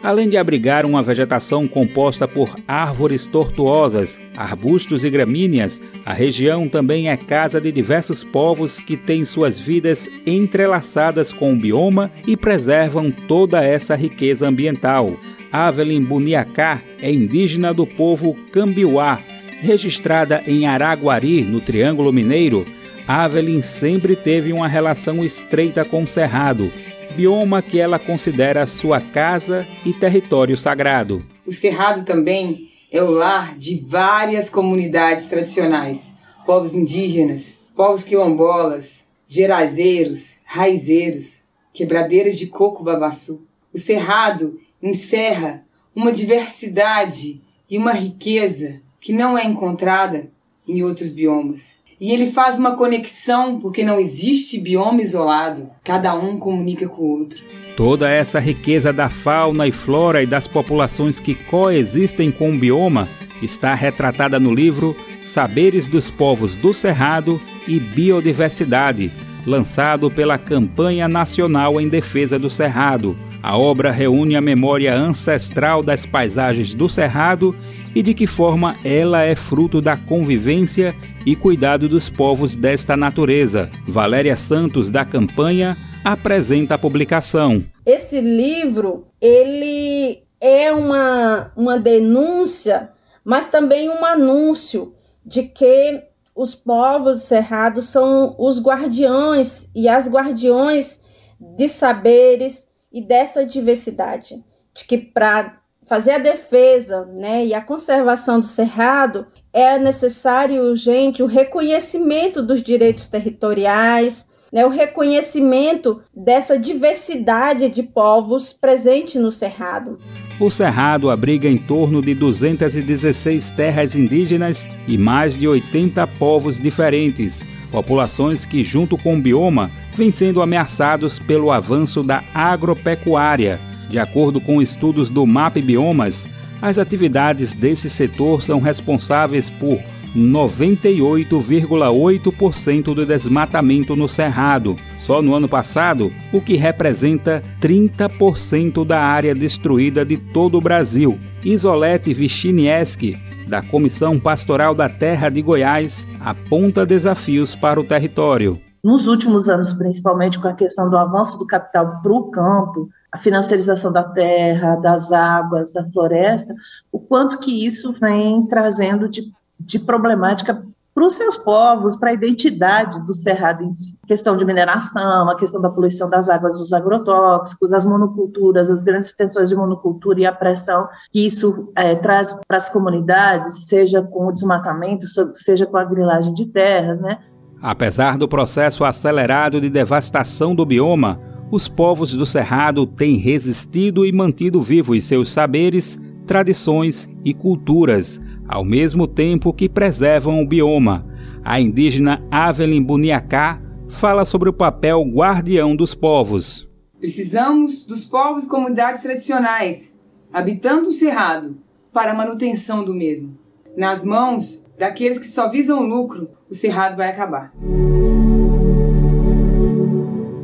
Além de abrigar uma vegetação composta por árvores tortuosas, arbustos e gramíneas, a região também é casa de diversos povos que têm suas vidas entrelaçadas com o bioma e preservam toda essa riqueza ambiental. Avelin Buniacá é indígena do povo Cambiuá, registrada em Araguari, no Triângulo Mineiro. Avelin sempre teve uma relação estreita com o Cerrado bioma que ela considera sua casa e território sagrado. O Cerrado também é o lar de várias comunidades tradicionais, povos indígenas, povos quilombolas, gerazeiros, raizeiros, quebradeiras de coco babaçu. O Cerrado encerra uma diversidade e uma riqueza que não é encontrada em outros biomas. E ele faz uma conexão porque não existe bioma isolado, cada um comunica com o outro. Toda essa riqueza da fauna e flora e das populações que coexistem com o bioma está retratada no livro Saberes dos Povos do Cerrado e Biodiversidade, lançado pela Campanha Nacional em Defesa do Cerrado. A obra reúne a memória ancestral das paisagens do Cerrado e de que forma ela é fruto da convivência e cuidado dos povos desta natureza. Valéria Santos, da campanha, apresenta a publicação. Esse livro, ele é uma, uma denúncia, mas também um anúncio de que os povos cerrados são os guardiões e as guardiões de saberes e dessa diversidade. De que para fazer a defesa né, e a conservação do cerrado, é necessário e urgente o reconhecimento dos direitos territoriais, né, o reconhecimento dessa diversidade de povos presente no Cerrado. O Cerrado abriga em torno de 216 terras indígenas e mais de 80 povos diferentes, populações que, junto com o bioma, vêm sendo ameaçados pelo avanço da agropecuária de acordo com estudos do MAP Biomas, as atividades desse setor são responsáveis por 98,8% do desmatamento no Cerrado, só no ano passado, o que representa 30% da área destruída de todo o Brasil. Isolete Vichinieski, da Comissão Pastoral da Terra de Goiás, aponta desafios para o território. Nos últimos anos, principalmente com a questão do avanço do capital para o campo, a financiarização da terra, das águas, da floresta, o quanto que isso vem trazendo de, de problemática para os seus povos, para a identidade do cerrado em si. Questão de mineração, a questão da poluição das águas dos agrotóxicos, as monoculturas, as grandes extensões de monocultura e a pressão que isso é, traz para as comunidades, seja com o desmatamento, seja com a grilagem de terras, né? Apesar do processo acelerado de devastação do bioma, os povos do Cerrado têm resistido e mantido vivos seus saberes, tradições e culturas, ao mesmo tempo que preservam o bioma. A indígena Avelin Buniacá fala sobre o papel guardião dos povos. Precisamos dos povos e comunidades tradicionais, habitando o Cerrado, para a manutenção do mesmo. Nas mãos daqueles que só visam lucro, o cerrado vai acabar.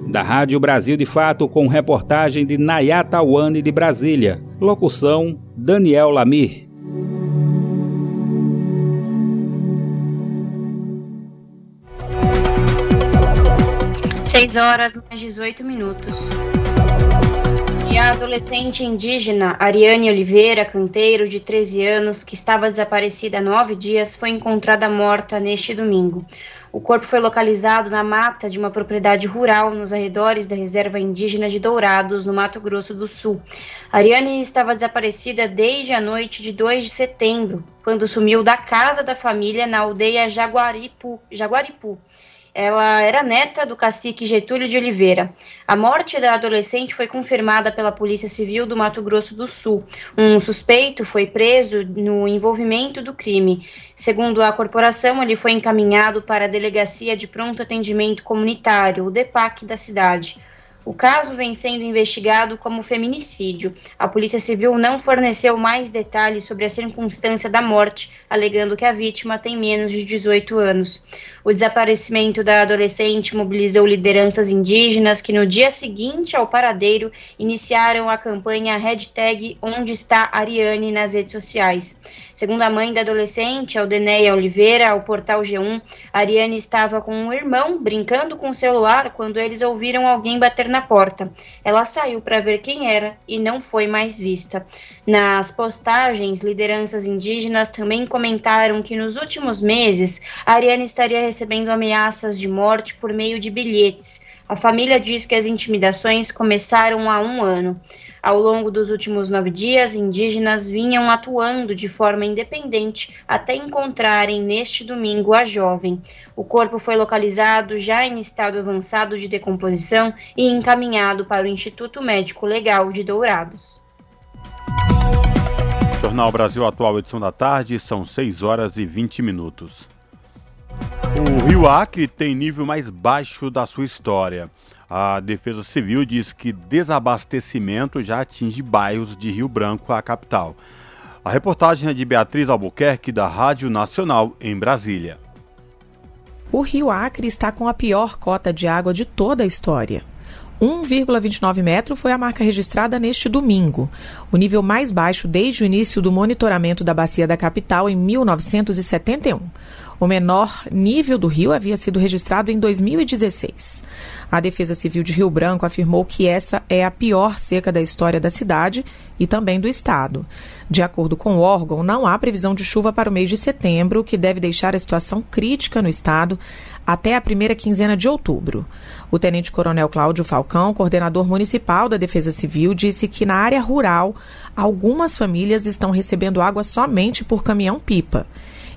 Da Rádio Brasil de Fato, com reportagem de Nayata Wane de Brasília. Locução: Daniel Lamir. Seis horas mais 18 minutos. E a adolescente indígena Ariane Oliveira, canteiro de 13 anos, que estava desaparecida há nove dias, foi encontrada morta neste domingo. O corpo foi localizado na mata de uma propriedade rural nos arredores da reserva indígena de Dourados, no Mato Grosso do Sul. Ariane estava desaparecida desde a noite de 2 de setembro, quando sumiu da casa da família na aldeia Jaguaripu. Jaguaripu ela era neta do cacique Getúlio de Oliveira. A morte da adolescente foi confirmada pela Polícia Civil do Mato Grosso do Sul. Um suspeito foi preso no envolvimento do crime. Segundo a corporação, ele foi encaminhado para a Delegacia de Pronto Atendimento Comunitário, o DEPAC da cidade. O caso vem sendo investigado como feminicídio. A Polícia Civil não forneceu mais detalhes sobre a circunstância da morte, alegando que a vítima tem menos de 18 anos. O desaparecimento da adolescente mobilizou lideranças indígenas que, no dia seguinte ao paradeiro, iniciaram a campanha hashtag Onde está Ariane nas redes sociais. Segundo a mãe da adolescente, Aldeneia Oliveira, ao portal G1, Ariane estava com um irmão brincando com o celular quando eles ouviram alguém bater na porta. Ela saiu para ver quem era e não foi mais vista. Nas postagens, lideranças indígenas também comentaram que nos últimos meses, Ariane estaria recebendo ameaças de morte por meio de bilhetes. A família diz que as intimidações começaram há um ano. Ao longo dos últimos nove dias, indígenas vinham atuando de forma independente até encontrarem neste domingo a jovem. O corpo foi localizado já em estado avançado de decomposição e encaminhado para o Instituto Médico Legal de Dourados. Jornal Brasil Atual, edição da tarde, são 6 horas e 20 minutos. O Rio Acre tem nível mais baixo da sua história. A Defesa Civil diz que desabastecimento já atinge bairros de Rio Branco, a capital. A reportagem é de Beatriz Albuquerque, da Rádio Nacional, em Brasília. O Rio Acre está com a pior cota de água de toda a história. 1,29 metro foi a marca registrada neste domingo, o nível mais baixo desde o início do monitoramento da bacia da capital em 1971. O menor nível do rio havia sido registrado em 2016. A Defesa Civil de Rio Branco afirmou que essa é a pior seca da história da cidade e também do estado. De acordo com o órgão, não há previsão de chuva para o mês de setembro, que deve deixar a situação crítica no estado até a primeira quinzena de outubro. O tenente-coronel Cláudio Falcão, coordenador municipal da Defesa Civil, disse que na área rural algumas famílias estão recebendo água somente por caminhão-pipa.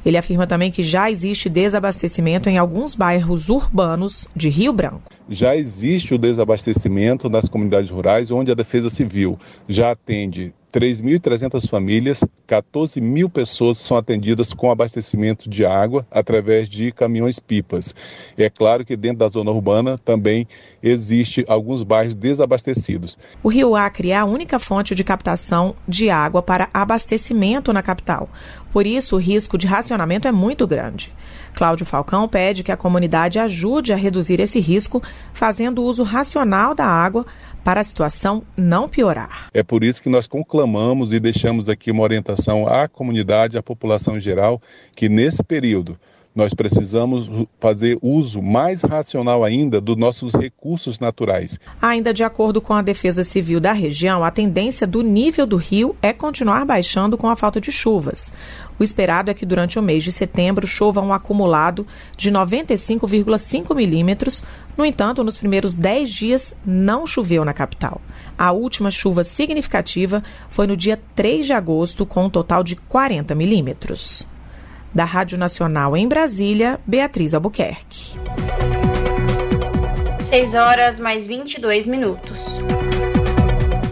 Ele afirma também que já existe desabastecimento em alguns bairros urbanos de Rio Branco. Já existe o desabastecimento nas comunidades rurais, onde a Defesa Civil já atende 3.300 famílias, 14 mil pessoas são atendidas com abastecimento de água através de caminhões-pipas. É claro que dentro da zona urbana também existe alguns bairros desabastecidos. O Rio Acre é a única fonte de captação de água para abastecimento na capital. Por isso, o risco de racionamento é muito grande. Cláudio Falcão pede que a comunidade ajude a reduzir esse risco, fazendo uso racional da água para a situação não piorar. É por isso que nós conclamamos e deixamos aqui uma orientação à comunidade, à população em geral, que nesse período nós precisamos fazer uso mais racional ainda dos nossos recursos naturais. Ainda de acordo com a Defesa Civil da região, a tendência do nível do rio é continuar baixando com a falta de chuvas. O esperado é que durante o mês de setembro chova um acumulado de 95,5 milímetros. No entanto, nos primeiros 10 dias não choveu na capital. A última chuva significativa foi no dia 3 de agosto, com um total de 40 milímetros. Da Rádio Nacional em Brasília, Beatriz Albuquerque. 6 horas mais 22 minutos.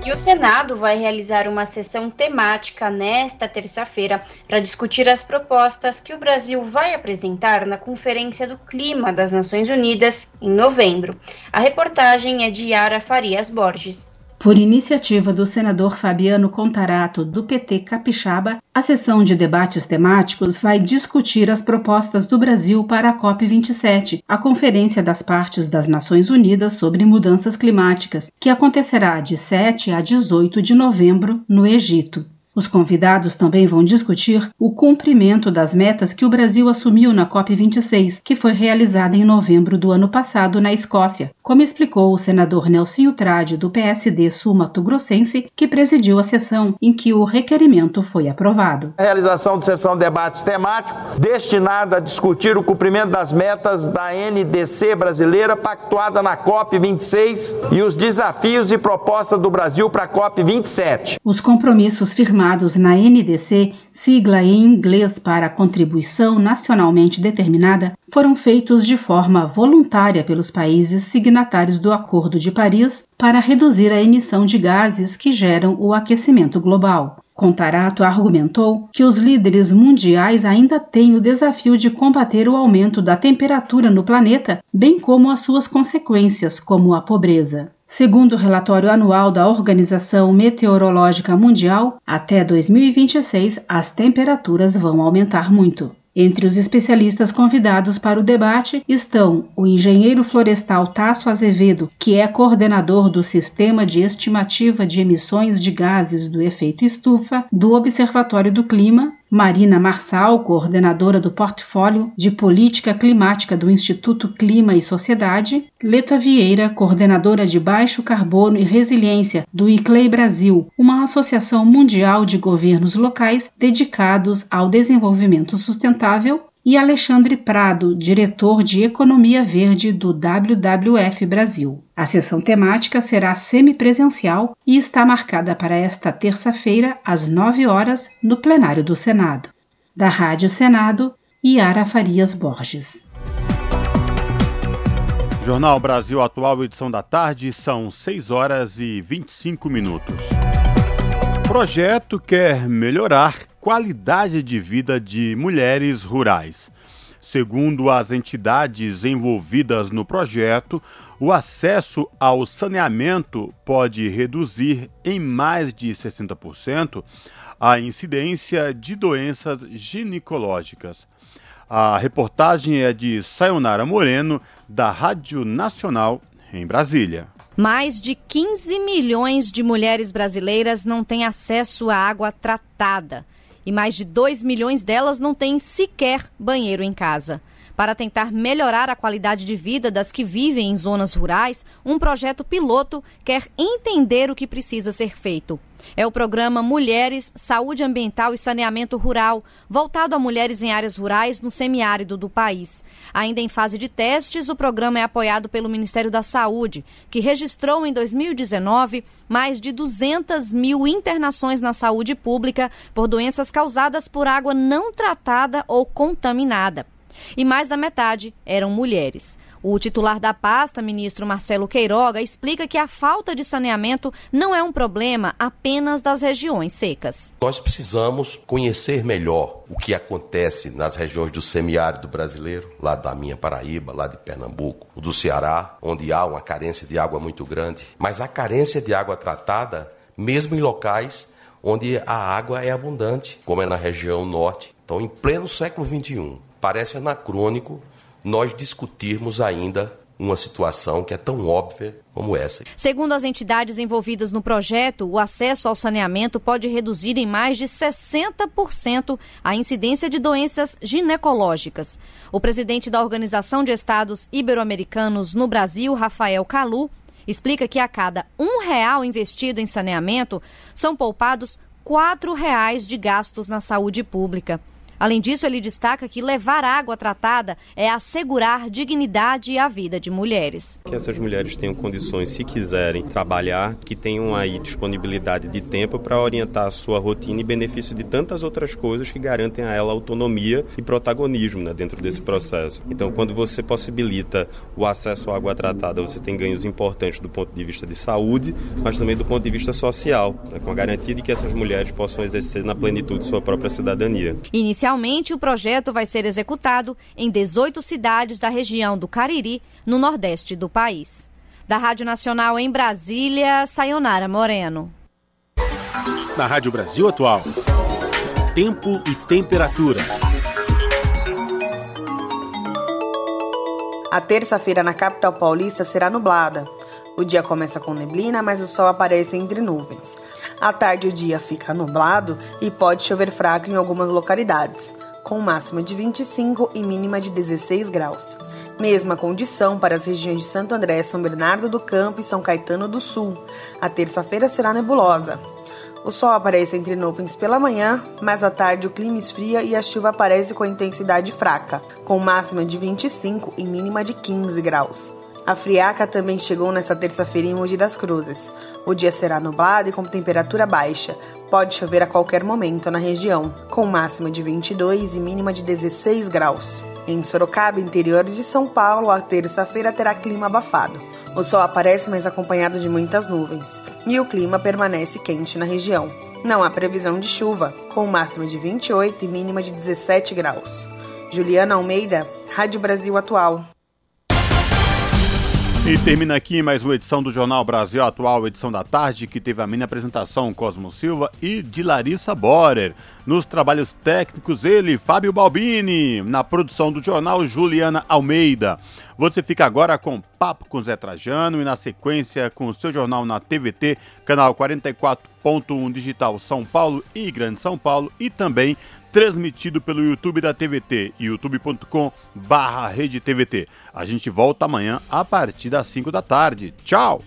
E o Senado vai realizar uma sessão temática nesta terça-feira para discutir as propostas que o Brasil vai apresentar na Conferência do Clima das Nações Unidas em novembro. A reportagem é de Yara Farias Borges. Por iniciativa do senador Fabiano Contarato, do PT Capixaba, a sessão de debates temáticos vai discutir as propostas do Brasil para a COP27, a Conferência das Partes das Nações Unidas sobre Mudanças Climáticas, que acontecerá de 7 a 18 de novembro no Egito. Os convidados também vão discutir o cumprimento das metas que o Brasil assumiu na COP26, que foi realizada em novembro do ano passado na Escócia, como explicou o senador Nelsinho Trade, do PSD Sul-Mato Grossense, que presidiu a sessão em que o requerimento foi aprovado. A realização de sessão de debates temático destinada a discutir o cumprimento das metas da NDC brasileira pactuada na COP26 e os desafios e propostas do Brasil para a COP27. Os compromissos firmados chamados na NDC, sigla em inglês para Contribuição Nacionalmente Determinada, foram feitos de forma voluntária pelos países signatários do Acordo de Paris para reduzir a emissão de gases que geram o aquecimento global. Contarato argumentou que os líderes mundiais ainda têm o desafio de combater o aumento da temperatura no planeta, bem como as suas consequências, como a pobreza. Segundo o relatório anual da Organização Meteorológica Mundial, até 2026 as temperaturas vão aumentar muito. Entre os especialistas convidados para o debate estão o engenheiro florestal Tasso Azevedo, que é coordenador do Sistema de Estimativa de Emissões de Gases do Efeito Estufa do Observatório do Clima, Marina Marçal, coordenadora do portfólio de política climática do Instituto Clima e Sociedade, Leta Vieira, coordenadora de baixo carbono e resiliência do ICLEI Brasil, uma associação mundial de governos locais dedicados ao desenvolvimento sustentável, e Alexandre Prado, diretor de Economia Verde do WWF Brasil. A sessão temática será semipresencial e está marcada para esta terça-feira, às 9 horas, no plenário do Senado. Da Rádio Senado, Yara Farias Borges. Jornal Brasil Atual, edição da tarde, são 6 horas e 25 minutos. Projeto quer melhorar qualidade de vida de mulheres rurais. Segundo as entidades envolvidas no projeto, o acesso ao saneamento pode reduzir em mais de 60% a incidência de doenças ginecológicas. A reportagem é de Sayonara Moreno, da Rádio Nacional, em Brasília. Mais de 15 milhões de mulheres brasileiras não têm acesso à água tratada e mais de 2 milhões delas não têm sequer banheiro em casa. Para tentar melhorar a qualidade de vida das que vivem em zonas rurais, um projeto piloto quer entender o que precisa ser feito. É o programa Mulheres, Saúde Ambiental e Saneamento Rural, voltado a mulheres em áreas rurais no semiárido do país. Ainda em fase de testes, o programa é apoiado pelo Ministério da Saúde, que registrou em 2019 mais de 200 mil internações na saúde pública por doenças causadas por água não tratada ou contaminada e mais da metade eram mulheres. O titular da pasta, ministro Marcelo Queiroga, explica que a falta de saneamento não é um problema apenas das regiões secas. Nós precisamos conhecer melhor o que acontece nas regiões do semiárido brasileiro, lá da minha Paraíba, lá de Pernambuco, do Ceará, onde há uma carência de água muito grande. Mas a carência de água tratada, mesmo em locais onde a água é abundante, como é na região norte. Então, em pleno século XXI, parece anacrônico nós discutirmos ainda uma situação que é tão óbvia como essa. Segundo as entidades envolvidas no projeto, o acesso ao saneamento pode reduzir em mais de 60% a incidência de doenças ginecológicas. O presidente da Organização de Estados Ibero-Americanos no Brasil, Rafael Calu, explica que a cada um real investido em saneamento são poupados quatro reais de gastos na saúde pública. Além disso, ele destaca que levar água tratada é assegurar dignidade à vida de mulheres. Que essas mulheres tenham condições, se quiserem trabalhar, que tenham aí disponibilidade de tempo para orientar a sua rotina e benefício de tantas outras coisas que garantem a ela autonomia e protagonismo né, dentro desse processo. Então, quando você possibilita o acesso à água tratada, você tem ganhos importantes do ponto de vista de saúde, mas também do ponto de vista social, né, com a garantia de que essas mulheres possam exercer na plenitude sua própria cidadania. Inicialmente, o projeto vai ser executado em 18 cidades da região do Cariri, no nordeste do país. Da Rádio Nacional em Brasília, Sayonara Moreno. Na Rádio Brasil Atual, tempo e temperatura. A terça-feira na capital paulista será nublada. O dia começa com neblina, mas o sol aparece entre nuvens. À tarde, o dia fica nublado e pode chover fraco em algumas localidades, com máxima de 25 e mínima de 16 graus. Mesma condição para as regiões de Santo André, São Bernardo do Campo e São Caetano do Sul. A terça-feira será nebulosa. O sol aparece entre nuvens pela manhã, mas à tarde o clima esfria e a chuva aparece com intensidade fraca, com máxima de 25 e mínima de 15 graus. A friaca também chegou nesta terça-feira em Mogi das Cruzes. O dia será nublado e com temperatura baixa. Pode chover a qualquer momento na região, com máxima de 22 e mínima de 16 graus. Em Sorocaba, interior de São Paulo, a terça-feira terá clima abafado. O sol aparece, mas acompanhado de muitas nuvens, e o clima permanece quente na região. Não há previsão de chuva, com máxima de 28 e mínima de 17 graus. Juliana Almeida, Rádio Brasil Atual. E termina aqui mais uma edição do Jornal Brasil Atual, edição da tarde, que teve a minha apresentação Cosmo Silva e de Larissa Borer. Nos trabalhos técnicos, ele, Fábio Balbini. Na produção do jornal, Juliana Almeida. Você fica agora com Papo com Zé Trajano e na sequência com o seu jornal na TVT, canal 44.1 digital São Paulo e Grande São Paulo e também transmitido pelo YouTube da TVT, youtube.com barra A gente volta amanhã a partir das 5 da tarde. Tchau!